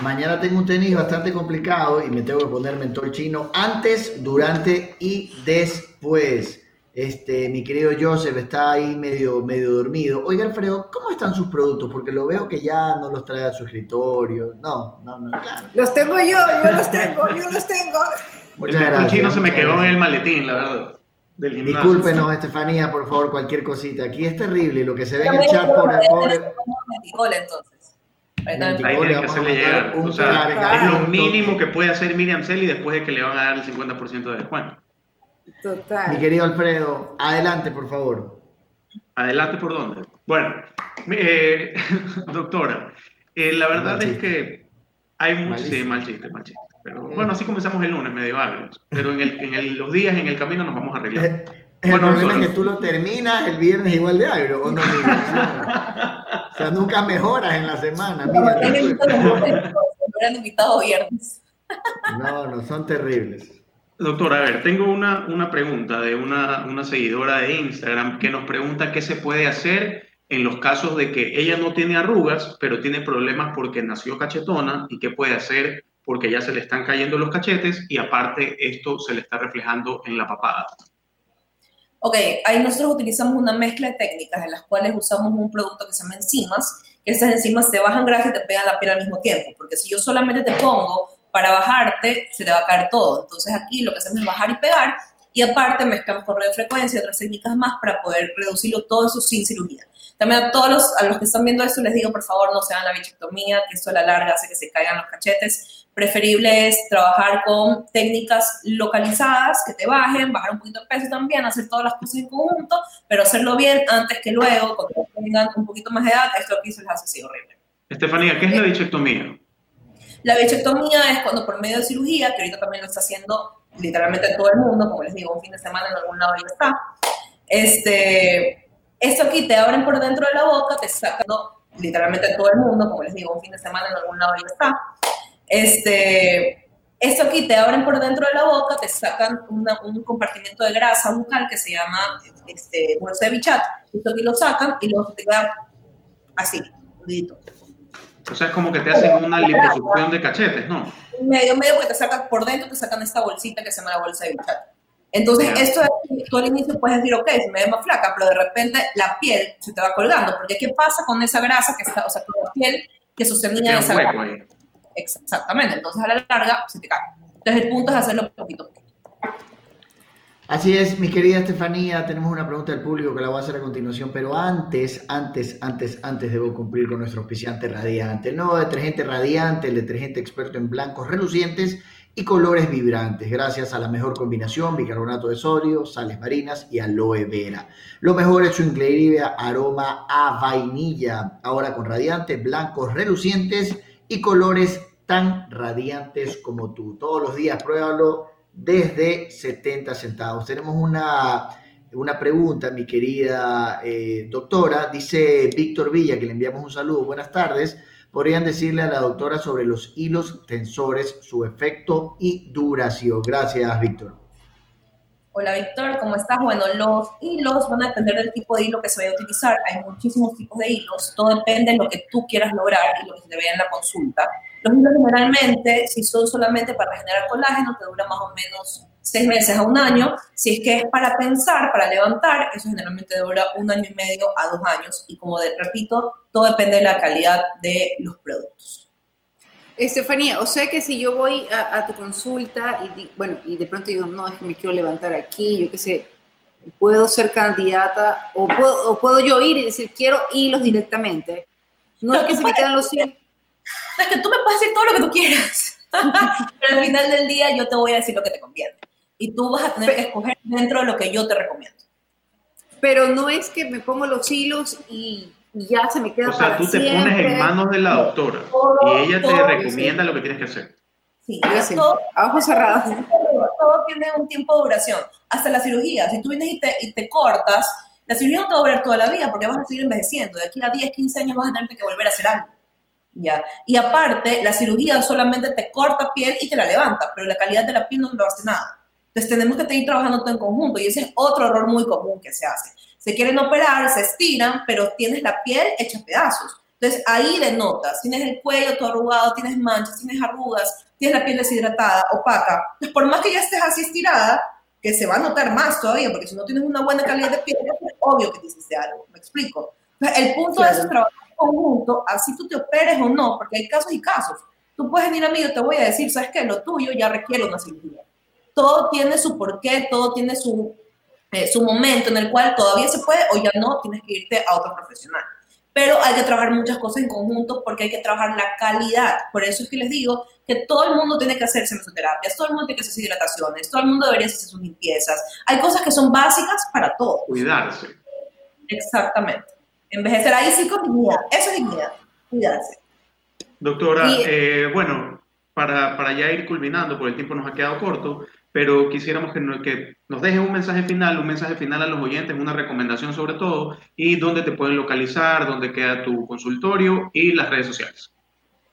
Mañana tengo un tenis bastante complicado y me tengo que poner mentol chino antes, durante y después. Este, mi querido Joseph está ahí medio, medio dormido. Oiga, Alfredo, ¿cómo están sus productos? Porque lo veo que ya no los trae a su escritorio. No, no, no, claro. Los tengo yo, yo los tengo, yo los tengo. Muchas el gracias. chino se me quedó en el maletín, la verdad. Discúlpenos, Estefanía, por favor, cualquier cosita. Aquí es terrible lo que se ve en el chat por el pobre. entonces. Ahí tiene que hacerle llegar. O sea, es lo mínimo que puede hacer Miriam Celi después de que le van a dar el 50% de descuento. Total. Mi querido Alfredo, adelante, por favor. Adelante, ¿por dónde? Bueno, eh, doctora, eh, la verdad es que hay muchos... Sí, mal chiste, mal chiste. Pero bueno, así comenzamos el lunes, medio agrios. Pero en, el, en el, los días en el camino nos vamos a arreglar. Eh, el bueno, problema es que tú lo terminas el viernes igual de agrio, ¿o no? o sea, nunca mejoras en la semana. Mira, no, invitado viernes. No, no, son terribles. Doctor, a ver, tengo una, una pregunta de una, una, seguidora de Instagram que nos pregunta qué se puede hacer en los casos de que ella no tiene arrugas, pero tiene problemas porque nació cachetona y qué puede hacer porque ya se le están cayendo los cachetes y aparte esto se le está reflejando en la papada. Ok, ahí nosotros utilizamos una mezcla de técnicas en las cuales usamos un producto que se llama enzimas, que esas enzimas te bajan grasa y te pegan la piel al mismo tiempo, porque si yo solamente te pongo para bajarte se te va a caer todo. Entonces aquí lo que hacemos es bajar y pegar y aparte mezclamos con radiofrecuencia y otras técnicas más para poder reducirlo todo eso sin cirugía. También a todos los, a los que están viendo esto les digo, por favor, no se hagan la bichectomía, que esto a la larga hace que se caigan los cachetes. Preferible es trabajar con técnicas localizadas que te bajen, bajar un poquito de peso también, hacer todas las cosas en conjunto, pero hacerlo bien antes que luego, cuando tengan un poquito más de edad, esto aquí se les hace así horrible. Estefanía, ¿qué es la bichectomía? La bichectomía es cuando por medio de cirugía, que ahorita también lo está haciendo literalmente todo el mundo, como les digo, un fin de semana en algún lado ya está. Este, esto aquí te abren por dentro de la boca, te sacan literalmente todo el mundo, como les digo, un fin de semana en algún lado ya está. Este, esto aquí te abren por dentro de la boca, te sacan un compartimiento de grasa bucal que se llama este, bolsa de bichat. Esto aquí lo sacan y luego te queda así, unidito. O sea, es como que te hacen una liposucción de cachetes, ¿no? Medio, medio, porque te sacan por dentro, te sacan esta bolsita que se llama la bolsa de bichat. Entonces, esto es, tú al inicio puedes decir, ok, se me ve más flaca, pero de repente la piel se te va colgando, porque ¿qué pasa con esa grasa que está, o sea, con la piel que sostenía esa grasa? Exactamente, entonces a la larga se te cae. Entonces el punto es hacerlo poquito Así es, mi querida Estefanía, tenemos una pregunta del público que la voy a hacer a continuación, pero antes, antes, antes, antes debo cumplir con nuestro auspiciante radiante, el nuevo detergente radiante, el detergente experto en blancos relucientes y colores vibrantes, gracias a la mejor combinación, bicarbonato de sodio, sales marinas y aloe vera. Lo mejor es su increíble aroma a vainilla, ahora con radiantes, blancos relucientes y colores tan radiantes como tú. Todos los días pruébalo desde 70 centavos. Tenemos una, una pregunta, mi querida eh, doctora. Dice Víctor Villa, que le enviamos un saludo. Buenas tardes. ¿Podrían decirle a la doctora sobre los hilos tensores, su efecto y duración? Gracias, Víctor. Hola Víctor, ¿cómo estás? Bueno, los hilos van a depender del tipo de hilo que se vaya a utilizar. Hay muchísimos tipos de hilos, todo depende de lo que tú quieras lograr y lo que te vea en la consulta. Los hilos generalmente, si son solamente para regenerar colágeno, te dura más o menos seis meses a un año. Si es que es para pensar, para levantar, eso generalmente dura un año y medio a dos años. Y como de, repito, todo depende de la calidad de los productos. Estefanía, o sea que si yo voy a, tu consulta y, bueno, y de pronto digo, no, es que me quiero levantar aquí, yo qué sé, puedo ser candidata o puedo, puedo yo ir y decir, quiero hilos directamente. No es que se me quedan los hilos. Es que tú me puedes decir todo lo que tú quieras, *laughs* pero al final del día yo te voy a decir lo que te conviene. Y tú vas a tener que escoger dentro de lo que yo te recomiendo. Pero no es que me pongo los hilos y ya se me queda O sea, tú te pones en manos de la doctora y ella te recomienda lo que tienes que hacer. Sí, todo, a ojos cerrados. Todo tiene un tiempo de duración, hasta la cirugía. Si tú vienes y te, y te cortas, la cirugía no te va a durar toda la vida porque vas a seguir envejeciendo. De aquí a 10, 15 años vas a tener que volver a hacer algo. ¿Ya? Y aparte, la cirugía solamente te corta piel y te la levanta, pero la calidad de la piel no te hace nada. Entonces tenemos que seguir trabajando todo en conjunto y ese es otro error muy común que se hace se quieren operar, se estiran, pero tienes la piel hecha pedazos. Entonces ahí denotas, tienes el cuello todo arrugado, tienes manchas, tienes arrugas, tienes la piel deshidratada, opaca. Entonces por más que ya estés así estirada, que se va a notar más todavía, porque si no tienes una buena calidad de piel, es obvio que te hiciste algo, me explico. el punto de es trabajar en conjunto, así tú te operes o no, porque hay casos y casos. Tú puedes venir a mí, yo te voy a decir, ¿sabes qué? Lo tuyo ya requiere una cirugía. Todo tiene su porqué, todo tiene su eh, su momento en el cual todavía se puede o ya no, tienes que irte a otro profesional. Pero hay que trabajar muchas cosas en conjunto porque hay que trabajar la calidad. Por eso es que les digo que todo el mundo tiene que hacerse mesoterapias, todo el mundo tiene que hacer hidrataciones, todo el mundo debería hacer sus limpiezas. Hay cosas que son básicas para todos. Cuidarse. Exactamente. Envejecer ahí sí con dignidad. Eso es dignidad. Cuidarse. Doctora, eh, bueno, para, para ya ir culminando, porque el tiempo nos ha quedado corto, pero quisiéramos que nos, que nos dejes un mensaje final, un mensaje final a los oyentes, una recomendación sobre todo, y dónde te pueden localizar, dónde queda tu consultorio y las redes sociales.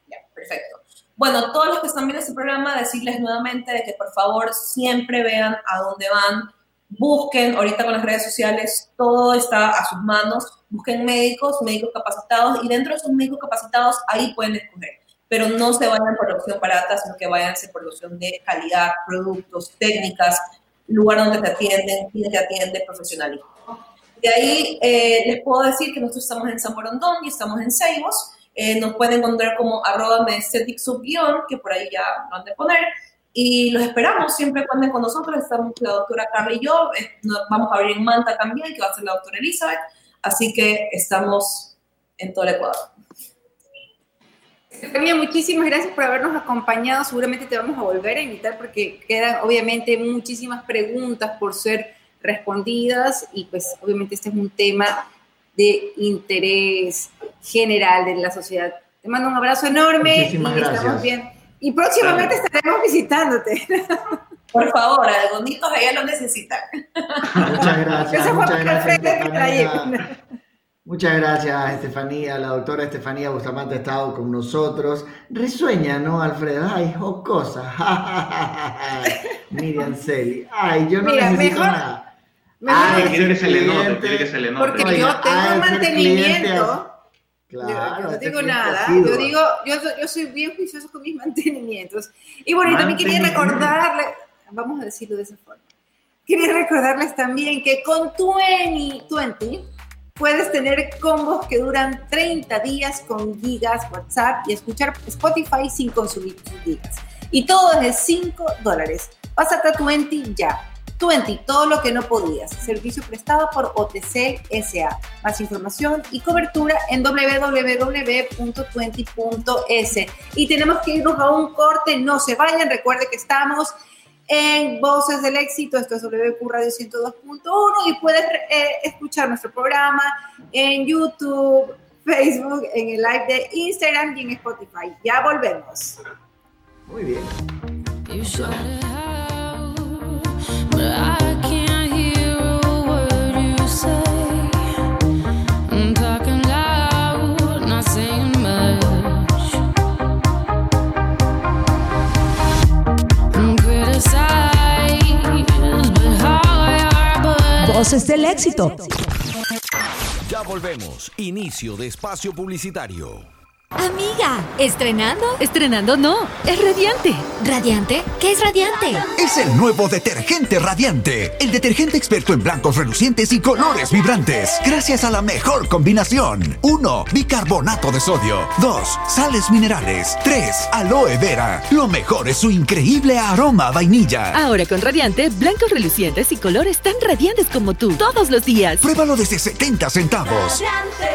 Ya, perfecto. Bueno, todos los que están viendo este programa, decirles nuevamente de que por favor siempre vean a dónde van, busquen, ahorita con las redes sociales todo está a sus manos, busquen médicos, médicos capacitados y dentro de esos médicos capacitados ahí pueden escoger pero no se vayan por la opción barata, sino que vayan por la opción de calidad, productos, técnicas, lugar donde te atienden, quién te atiende, profesionalismo. De ahí eh, les puedo decir que nosotros estamos en San Borondón y estamos en Seibos. Eh, nos pueden encontrar como arroba que por ahí ya lo han de poner. Y los esperamos, siempre cuando con nosotros. Estamos la doctora Carla y yo. Eh, vamos a abrir en Manta también, que va a ser la doctora Elizabeth. Así que estamos en todo el Ecuador. Estefanía, muchísimas gracias por habernos acompañado. Seguramente te vamos a volver a invitar porque quedan obviamente muchísimas preguntas por ser respondidas y pues obviamente este es un tema de interés general de la sociedad. Te mando un abrazo enorme. Muchísimas y gracias. Bien. Y próximamente estaremos visitándote. *laughs* Por favor, albonitos ella lo necesitan. Muchas gracias. muchas gracias. Muchas gracias, Estefanía. La doctora Estefanía Bustamante ha estado con nosotros. Resueña, ¿no, Alfredo? Ay, jocosa. *laughs* Miriam Celi. Ay, yo no Mira, necesito mejor, nada. Ay, quiere que se le note, quiere que se le note. Porque yo tengo mantenimiento. Claro, no digo nada, yo digo, yo, yo, soy bien juicioso con mis *laughs* mantenimientos. Y bueno, y también quería recordarle, vamos a decirlo de esa forma, quería recordarles también que con 20, 20 puedes tener combos que duran 30 días con gigas, WhatsApp y escuchar Spotify sin consumir gigas. Y todo desde 5 dólares. Pásate a 20 ya. 20, todo lo que no podías. Servicio prestado por OTC SA. Más información y cobertura en www.20.es. Y tenemos que irnos a un corte, no se vayan, recuerde que estamos en Voces del Éxito, esto es WQ Radio 102.1 y puedes eh, escuchar nuestro programa en YouTube, Facebook, en el live de Instagram y en Spotify. Ya volvemos. Muy bien. Voces del éxito. Ya volvemos. Inicio de espacio publicitario. Amiga, ¿estrenando? Estrenando no, es radiante. ¿Radiante? ¿Qué es radiante? Es el nuevo detergente radiante. El detergente experto en blancos relucientes y colores vibrantes. Gracias a la mejor combinación. 1. Bicarbonato de sodio. 2. Sales minerales. 3. Aloe vera. Lo mejor es su increíble aroma a vainilla. Ahora con radiante, blancos relucientes y colores tan radiantes como tú, todos los días. Pruébalo desde 70 centavos.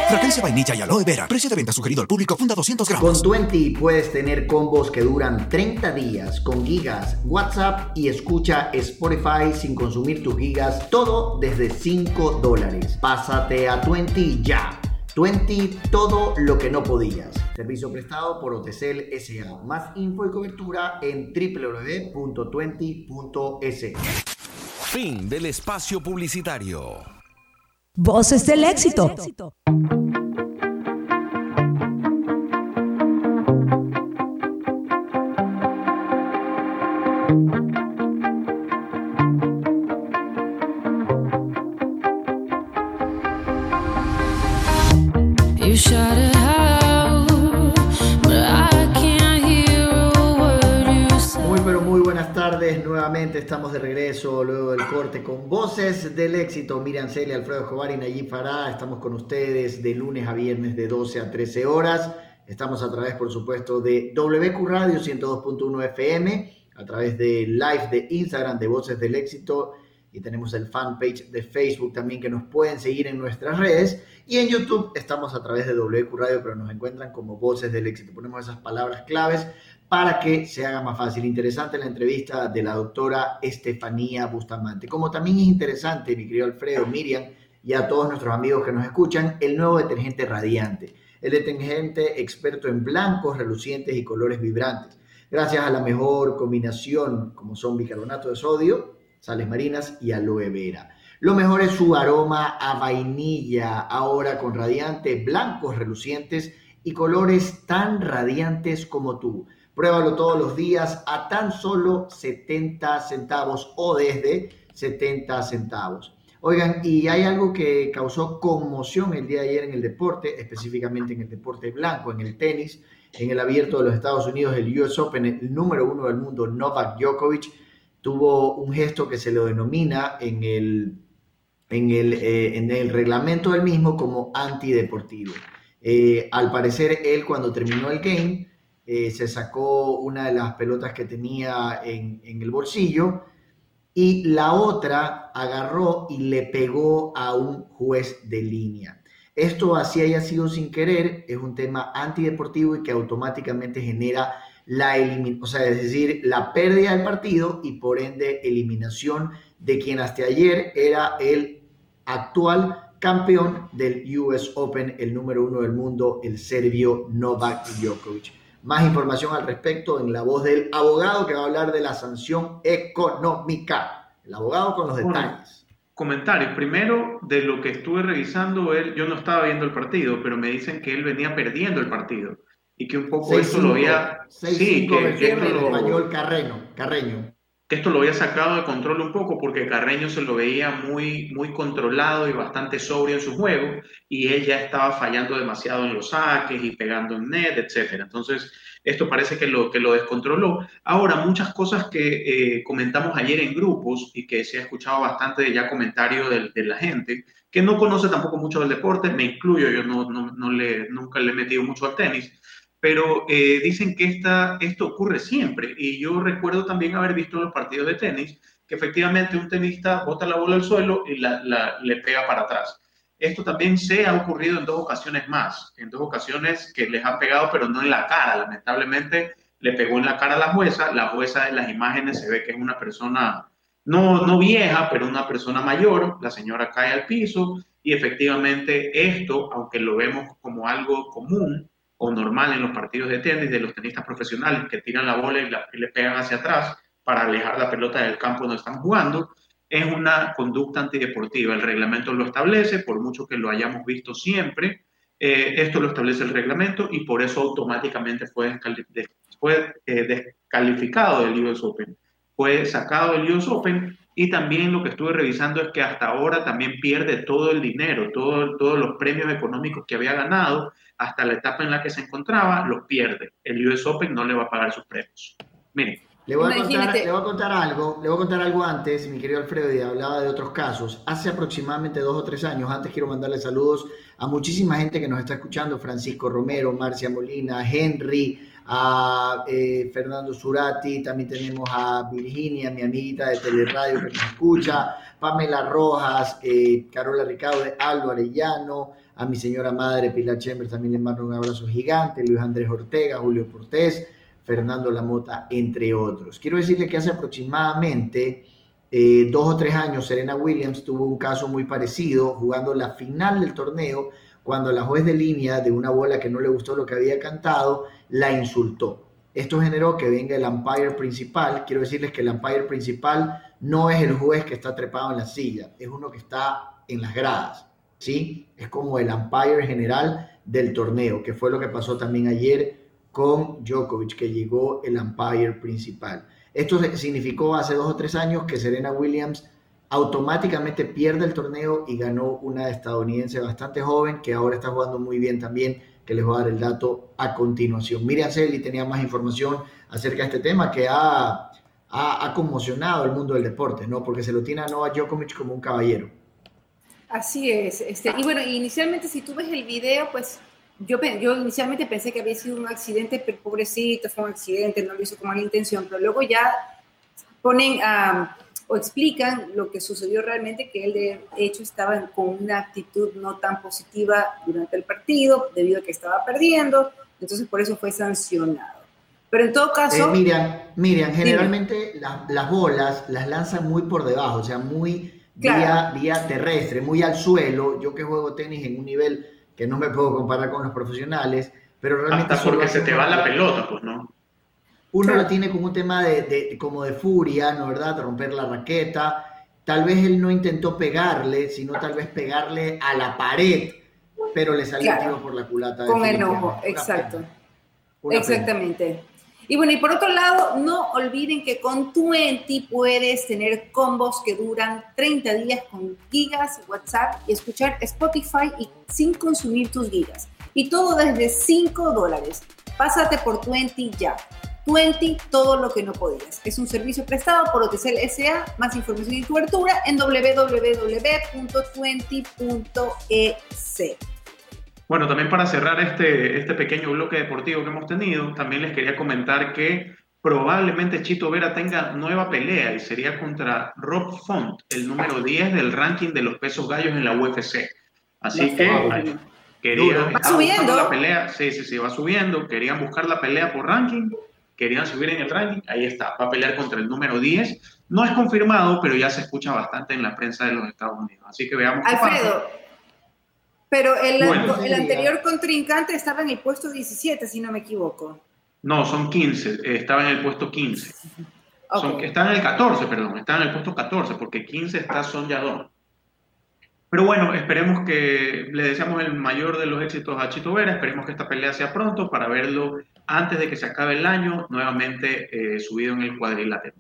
Fragancia vainilla y aloe vera. Precio de venta sugerido al público 200 gramos. Con 20 puedes tener combos que duran 30 días con gigas, WhatsApp y escucha Spotify sin consumir tus gigas, todo desde 5 dólares. Pásate a 20 ya. 20, todo lo que no podías. Servicio prestado por Otecel SA. Más info y cobertura en www.20.es. Fin del espacio publicitario. Voces del éxito. Muy pero muy buenas tardes, nuevamente estamos de regreso luego del corte con voces del éxito. Miriam Celia, Alfredo Escobar y Nayib Farah, estamos con ustedes de lunes a viernes de 12 a 13 horas. Estamos a través, por supuesto, de WQ Radio 102.1 FM, a través de live de Instagram de Voces del Éxito y tenemos el fanpage de Facebook también que nos pueden seguir en nuestras redes y en YouTube estamos a través de WQ Radio pero nos encuentran como Voces del Éxito. Ponemos esas palabras claves para que se haga más fácil. Interesante la entrevista de la doctora Estefanía Bustamante. Como también es interesante, mi querido Alfredo, Miriam y a todos nuestros amigos que nos escuchan, el nuevo detergente radiante. El detergente experto en blancos, relucientes y colores vibrantes. Gracias a la mejor combinación como son bicarbonato de sodio, sales marinas y aloe vera. Lo mejor es su aroma a vainilla, ahora con radiante, blancos relucientes y colores tan radiantes como tú. Pruébalo todos los días a tan solo 70 centavos o desde 70 centavos. Oigan, y hay algo que causó conmoción el día de ayer en el deporte, específicamente en el deporte blanco, en el tenis, en el abierto de los Estados Unidos, el US Open, el número uno del mundo, Novak Djokovic, tuvo un gesto que se lo denomina en el, en el, eh, en el reglamento del mismo como antideportivo. Eh, al parecer, él cuando terminó el game, eh, se sacó una de las pelotas que tenía en, en el bolsillo y la otra agarró y le pegó a un juez de línea. Esto así haya sido sin querer, es un tema antideportivo y que automáticamente genera la o sea, es decir, la pérdida del partido y por ende eliminación de quien hasta ayer era el actual campeón del US Open, el número uno del mundo, el serbio Novak Djokovic. Más información al respecto en la voz del abogado que va a hablar de la sanción económica. El abogado con los detalles. comentarios. Primero, de lo que estuve revisando, él, yo no estaba viendo el partido, pero me dicen que él venía perdiendo el partido y que un poco esto lo había... sí, que, que esto lo, español Carreño, Carreño. Que esto lo había sacado de control un poco porque Carreño se lo veía muy, muy controlado y bastante sobrio en su juego y él ya estaba fallando demasiado en los saques y pegando en net, etc. Entonces, esto parece que lo, que lo descontroló. Ahora, muchas cosas que eh, comentamos ayer en grupos y que se ha escuchado bastante ya comentario de, de, la gente, que no conoce tampoco mucho del deporte, me incluyo, yo no, no, no le, nunca le he metido mucho al tenis, pero eh, dicen que esta, esto ocurre siempre. Y yo recuerdo también haber visto en los partidos de tenis que efectivamente un tenista bota la bola al suelo y la, la, le pega para atrás. Esto también se ha ocurrido en dos ocasiones más, en dos ocasiones que les han pegado, pero no en la cara. Lamentablemente le pegó en la cara a la jueza. La jueza en las imágenes se ve que es una persona, no, no vieja, pero una persona mayor. La señora cae al piso y efectivamente esto, aunque lo vemos como algo común o normal en los partidos de tenis de los tenistas profesionales que tiran la bola y, y le pegan hacia atrás para alejar la pelota del campo donde están jugando, es una conducta antideportiva. El reglamento lo establece, por mucho que lo hayamos visto siempre, eh, esto lo establece el reglamento y por eso automáticamente fue, fue eh, descalificado del US Open. Fue sacado del US Open y también lo que estuve revisando es que hasta ahora también pierde todo el dinero, todo, todos los premios económicos que había ganado hasta la etapa en la que se encontraba, los pierde. El US Open no le va a pagar sus premios. Miren, le voy, a contar, le voy, a contar, algo, le voy a contar algo antes, mi querido Alfredo, y hablaba de otros casos. Hace aproximadamente dos o tres años, antes quiero mandarle saludos a muchísima gente que nos está escuchando, Francisco Romero, Marcia Molina, Henry, a eh, Fernando Surati, también tenemos a Virginia, mi amiguita de Teleradio que nos escucha, Pamela Rojas, eh, Carola Ricardo, Aldo Arellano, a mi señora madre Pilar Chambers también le mando un abrazo gigante, Luis Andrés Ortega, Julio Cortés, Fernando Lamota, entre otros. Quiero decirle que hace aproximadamente eh, dos o tres años Serena Williams tuvo un caso muy parecido jugando la final del torneo cuando la juez de línea de una bola que no le gustó lo que había cantado la insultó. Esto generó que venga el umpire principal. Quiero decirles que el umpire principal no es el juez que está trepado en la silla, es uno que está en las gradas. ¿Sí? Es como el umpire general del torneo, que fue lo que pasó también ayer con Djokovic, que llegó el umpire principal. Esto significó hace dos o tres años que Serena Williams automáticamente pierde el torneo y ganó una estadounidense bastante joven que ahora está jugando muy bien también, que les voy a dar el dato a continuación. Miriam Celi tenía más información acerca de este tema que ha, ha, conmocionado el mundo del deporte, ¿no? Porque se lo tiene a Novak Djokovic como un caballero. Así es. Este, y bueno, inicialmente si tú ves el video, pues yo, yo inicialmente pensé que había sido un accidente, pero pobrecito, fue un accidente, no lo hizo con mala intención, pero luego ya ponen o explican lo que sucedió realmente, que él de hecho estaba con una actitud no tan positiva durante el partido, debido a que estaba perdiendo, entonces por eso fue sancionado. Pero en todo caso... Eh, Miriam, Miriam, generalmente las bolas las lanzan muy por debajo, o sea, muy vía, vía terrestre, muy al suelo. Yo que juego tenis en un nivel que no me puedo comparar con los profesionales, pero realmente... Hasta porque se te va la pelota, pues, ¿no? Uno lo tiene como un tema de, como de furia, ¿no verdad? De romper la raqueta. Tal vez él no intentó pegarle, sino tal vez pegarle a la pared, pero le salió tiro por la culata. Con enojo, exacto. Exactamente. Y bueno, y por otro lado, no olviden que con Twenty puedes tener combos que duran 30 días con gigas, WhatsApp y escuchar Spotify sin consumir tus gigas. Y todo desde 5 dólares. Pásate por Twenty ya. Twenty, todo lo que no podías. Es un servicio prestado por Hotel SA. Más información y cobertura en www.twenty.es. Bueno, también para cerrar este, este pequeño bloque deportivo que hemos tenido, también les quería comentar que probablemente Chito Vera tenga nueva pelea y sería contra Rob Font, el número 10 del ranking de los pesos gallos en la UFC. Así que querían ¿Va subiendo? la pelea, sí, sí, sí, va subiendo, querían buscar la pelea por ranking, querían subir en el ranking, ahí está, va a pelear contra el número 10. No es confirmado, pero ya se escucha bastante en la prensa de los Estados Unidos. Así que veamos. Alfredo, pero el, el anterior contrincante estaba en el puesto 17, si no me equivoco. No, son 15, eh, estaba en el puesto 15. Son, está en el 14, perdón, está en el puesto 14, porque 15 está Son Yadon. Pero bueno, esperemos que le deseamos el mayor de los éxitos a Chito Vera, esperemos que esta pelea sea pronto para verlo antes de que se acabe el año, nuevamente eh, subido en el cuadrilátero.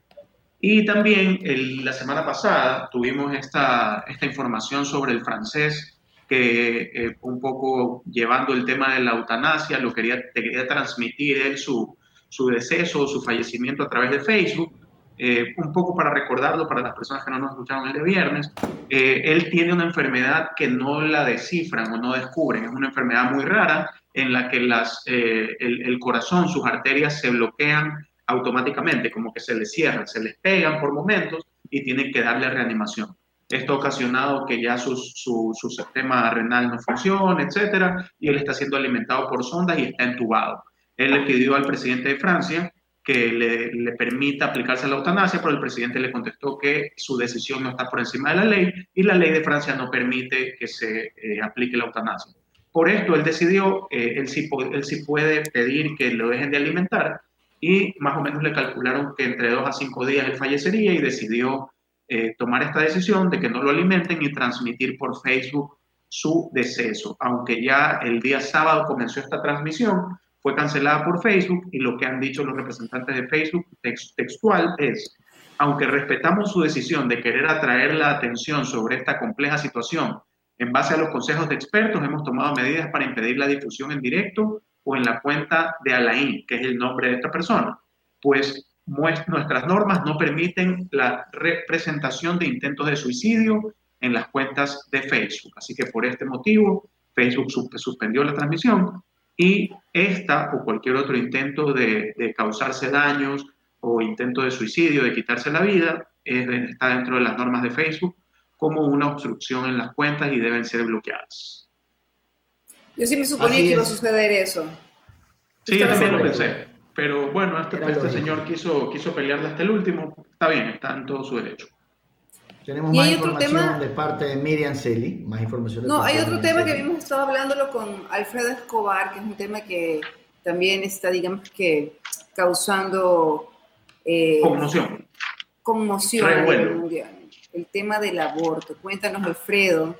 Y también la semana pasada tuvimos esta, esta información sobre el francés que eh, un poco llevando el tema de la eutanasia, lo quería, quería transmitir él su, su deceso, su fallecimiento a través de Facebook. Eh, un poco para recordarlo para las personas que no nos escucharon el de viernes, eh, él tiene una enfermedad que no la descifran o no descubren, es una enfermedad muy rara en la que las, el, corazón, sus arterias se bloquean automáticamente, como que se les cierran, se les pegan por momentos y tienen que darle reanimación. Esto ha ocasionado que ya su, su, sistema renal no funcione, etcétera, y él está siendo alimentado por sondas y está entubado. Él le pidió al presidente de Francia que le, le, permita aplicarse la eutanasia, pero el presidente le contestó que su decisión no está por encima de la ley y la ley de Francia no permite que se eh, aplique la eutanasia. Por esto él decidió, eh, él, sí, él sí puede pedir que lo dejen de alimentar y más o menos le calcularon que entre dos a cinco días él fallecería y decidió eh, tomar esta decisión de que no lo alimenten y transmitir por Facebook su deceso. Aunque ya el día sábado comenzó esta transmisión, fue cancelada por Facebook y lo que han dicho los representantes de Facebook textual es, aunque respetamos su decisión de querer atraer la atención sobre esta compleja situación, en base a los consejos de expertos hemos tomado medidas para impedir la difusión en directo o en la cuenta de Alain, que es el nombre de esta persona, pues nuestras normas no permiten la representación de intentos de suicidio en las cuentas de Facebook. Así que por este motivo, Facebook suspendió la transmisión y esta o cualquier otro intento de, causarse daños o intento de suicidio, de quitarse la vida, está dentro de las normas de Facebook como una obstrucción en las cuentas y deben ser bloqueadas. Yo sí me suponía que iba a suceder eso. Sí, yo también lo pensé. Pero bueno, este, este señor quiso, quiso pelearle hasta el último. Está bien, está en todo su derecho. Tenemos más información de parte de Miriam Celi, más información. no, hay otro tema que habíamos estado hablándolo con Alfredo Escobar, que es un tema que también está, digamos que, causando... Eh, conmoción. Conmoción El tema del aborto. Cuéntanos, Alfredo.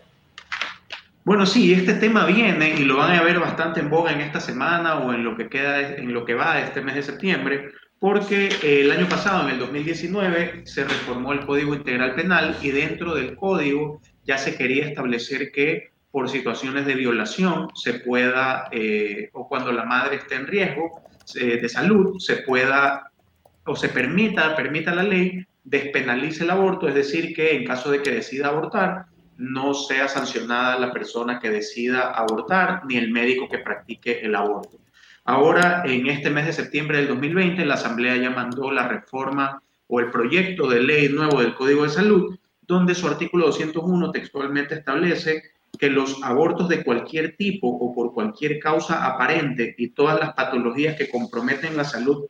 Bueno, sí, este tema viene y lo van a ver bastante en boga en esta semana o en lo que queda, en lo que va este mes de septiembre, porque eh, el año pasado, en el 2019, se reformó el Código Integral Penal y dentro del código ya se quería establecer que por situaciones de violación se pueda, eh, o cuando la madre esté en riesgo eh, de salud, se pueda o se permita, permita la ley, despenalice el aborto, es decir, que en caso de que decida abortar, no sea sancionada la persona que decida abortar ni el médico que practique el aborto. Ahora, en este mes de septiembre del 2020, la Asamblea ya mandó la reforma o el proyecto de ley nuevo del Código de Salud, donde su artículo 201 textualmente establece que los abortos de cualquier tipo o por cualquier causa aparente y todas las patologías que comprometen la salud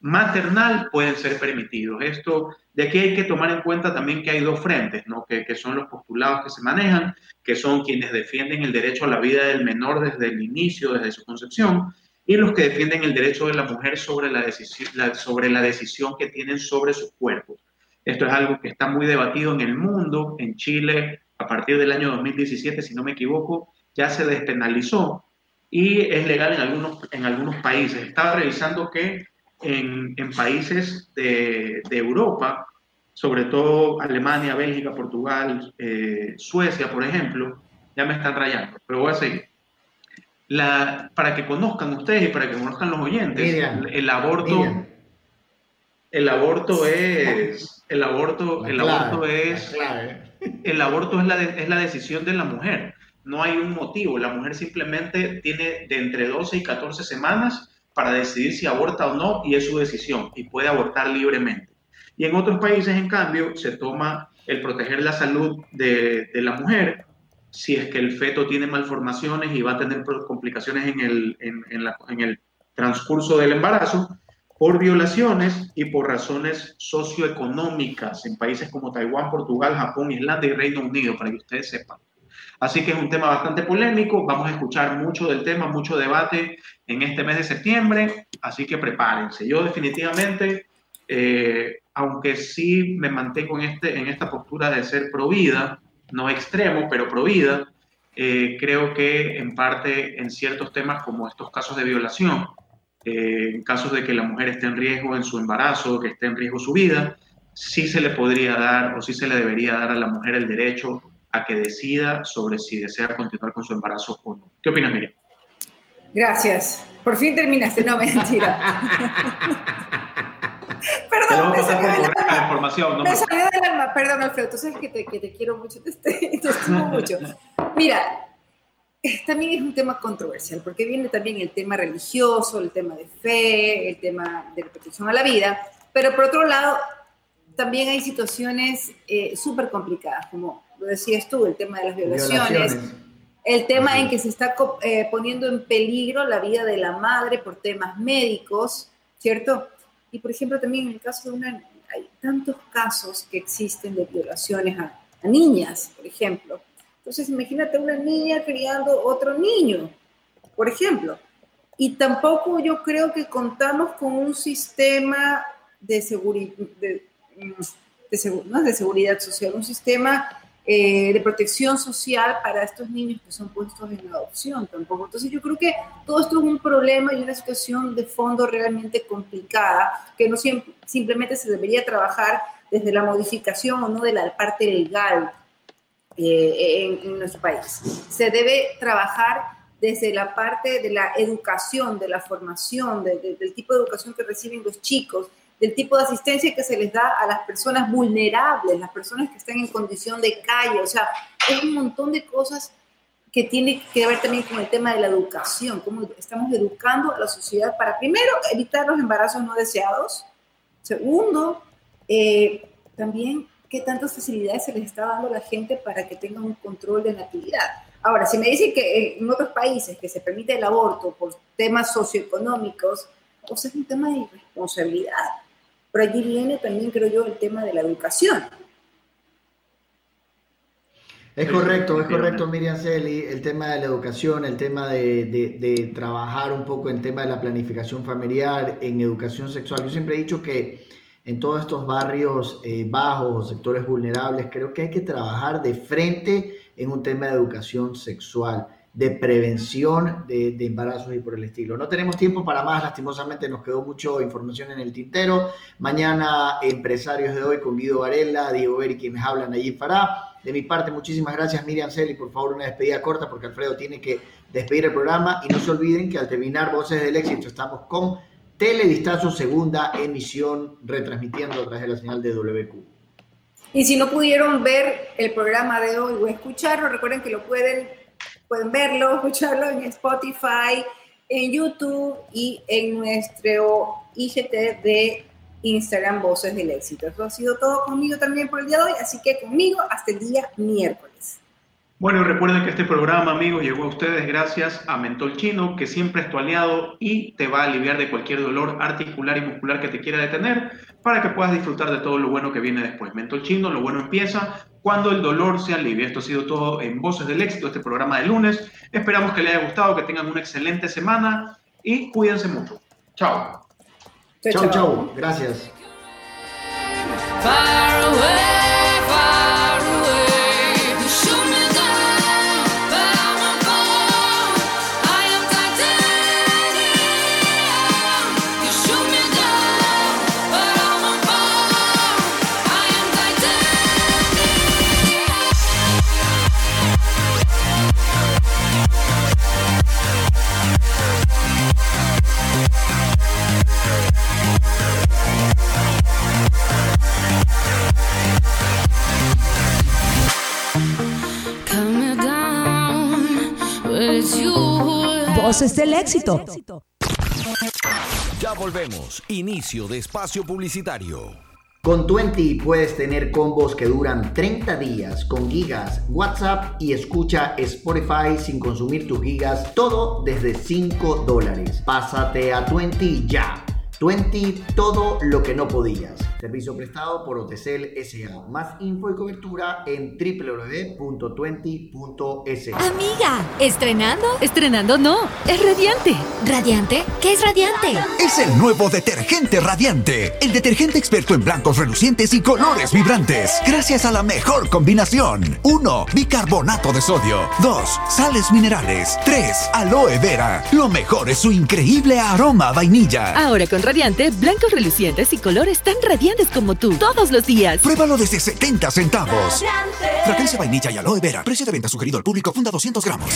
maternal pueden ser permitidos. Esto, de aquí hay que tomar en cuenta también que hay dos frentes, ¿no? que, que, son los postulados que se manejan, que son quienes defienden el derecho a la vida del menor desde el inicio, desde su concepción, y los que defienden el derecho de la mujer sobre la, decisión, sobre la decisión que tienen sobre sus cuerpos. Esto es algo que está muy debatido en el mundo, en Chile, a partir del año 2017, si no me equivoco, ya se despenalizó y es legal en algunos, en algunos países. Estaba revisando que en, países de, Europa, sobre todo Alemania, Bélgica, Portugal, eh, Suecia, por ejemplo, ya me están rayando, pero voy a seguir. La, para que conozcan ustedes y para que conozcan los oyentes, el aborto, el aborto es, el aborto, el aborto es, el aborto es la, es la decisión de la mujer. No hay un motivo. La mujer simplemente tiene de entre 12 y 14 semanas para decidir si aborta o no y es su decisión y puede abortar libremente. Y en otros países, en cambio, se toma el proteger la salud de, la mujer si es que el feto tiene malformaciones y va a tener complicaciones en el, en, el transcurso del embarazo por violaciones y por razones socioeconómicas en países como Taiwán, Portugal, Japón, Islandia y Reino Unido, para que ustedes sepan. Así que es un tema bastante polémico, vamos a escuchar mucho del tema, mucho debate en este mes de septiembre, así que prepárense. Yo definitivamente, eh, aunque sí me mantengo en, este, en esta postura de ser pro vida, no extremo, pero pro vida, eh, creo que en parte en ciertos temas como estos casos de violación, eh, en casos de que la mujer esté en riesgo en su embarazo, que esté en riesgo su vida, sí se le podría dar o sí se le debería dar a la mujer el derecho a que decida sobre si desea continuar con su embarazo o no. ¿Qué opinas, Miriam? Gracias. Por fin terminaste. No, mentira. *laughs* Perdón, me salió del alma. Información, me salió del alma. Perdón, Alfredo, tú sabes que te, que te quiero mucho, te, te estimo mucho. Mira, también es un tema controversial, porque viene también el tema religioso, el tema de fe, el tema de la protección a la vida, pero por otro lado, también hay situaciones eh, súper complicadas, como lo decías tú, el tema de las violaciones, el tema en que se está eh, poniendo en peligro la vida de la madre por temas médicos, ¿cierto? Y por ejemplo, también en el caso de una, hay tantos casos que existen de violaciones a niñas, por ejemplo entonces, imagínate una niña criando otro niño, por ejemplo. Y tampoco yo creo que contamos con un sistema de, seguridad, de, no de seguridad social, un sistema eh, de protección social para estos niños que son puestos en adopción tampoco. Entonces yo creo que todo esto es un problema y una situación de fondo realmente complicada que no siempre, simplemente se debería trabajar desde la modificación o no de la parte legal eh, en, nuestro país. Se debe trabajar desde la parte de la educación, de la formación, del tipo de educación que reciben los chicos, del tipo de asistencia que se les da a las personas vulnerables, las personas que están en condición de calle. O sea, es un montón de cosas que tiene que ver también con el tema de la educación, cómo estamos educando a la sociedad para, primero, evitar los embarazos no deseados. Segundo, eh, también qué tantas facilidades se les está dando a la gente para que tengan un control de natividad. Ahora, si me dicen que en otros países que se permite el aborto por temas socioeconómicos, pues es un tema de irresponsabilidad. Pero allí viene también, creo yo, el tema de la educación. Es correcto, es correcto, Miriam Celi, el tema de la educación, el tema de, de, trabajar un poco en tema de la planificación familiar, en educación sexual. Yo siempre he dicho que en todos estos barrios eh, bajos o sectores vulnerables, creo que hay que trabajar de frente en un tema de educación sexual, de prevención de, embarazos y por el estilo. No tenemos tiempo para más, lastimosamente nos quedó mucha información en el tintero. Mañana, empresarios de hoy con Guido Varela, Diego Beri, quienes hablan allí Fará. De mi parte, muchísimas gracias, Miriam Celi. Por favor, una despedida corta porque Alfredo tiene que despedir el programa. Y no se olviden que al terminar Voces del Éxito estamos con Teledistancia segunda emisión, retransmitiendo a través de la señal de WQ. Y si no pudieron ver el programa de hoy o escucharlo, recuerden que lo pueden, pueden verlo, *laughs* escucharlo en Spotify, en YouTube y en nuestro IGT de Instagram Voces del Éxito. Eso ha sido todo conmigo también por el día de hoy, así que conmigo hasta el día miércoles. Bueno, recuerden que este programa, amigos, llegó a ustedes gracias a Mentol Chino, que siempre es tu aliado y te va a aliviar de cualquier dolor articular y muscular que te quiera detener para que puedas disfrutar de todo lo bueno que viene después. Mentol Chino, lo bueno empieza cuando el dolor se alivia. Esto ha sido todo en Voces del Éxito, este programa de lunes. Esperamos que les haya gustado, que tengan una excelente semana y cuídense mucho. Chao. Chao, chao. Gracias. Voces del éxito. Ya volvemos. Inicio de espacio publicitario. Con 20 puedes tener combos que duran 30 días con gigas, WhatsApp y escucha Spotify sin consumir tus gigas, todo desde 5 dólares. Pásate a 20 ya. 20, todo lo que no podías. Servicio prestado por Otecel S.A. Más info y cobertura en www.20.es. Amiga, ¿estrenando? Estrenando no, es radiante. ¿Radiante? ¿Qué es radiante? Es el nuevo detergente radiante. El detergente experto en blancos relucientes y colores vibrantes. Gracias a la mejor combinación. 1. Bicarbonato de sodio. 2. Sales minerales. 3. Aloe vera. Lo mejor es su increíble aroma vainilla. Ahora con radiante, blancos relucientes y colores tan radiantes como tú todos los días. Pruébalo desde 70 centavos. Fragancia vainilla y aloe vera. Precio de venta sugerido al público. Funda 200 gramos.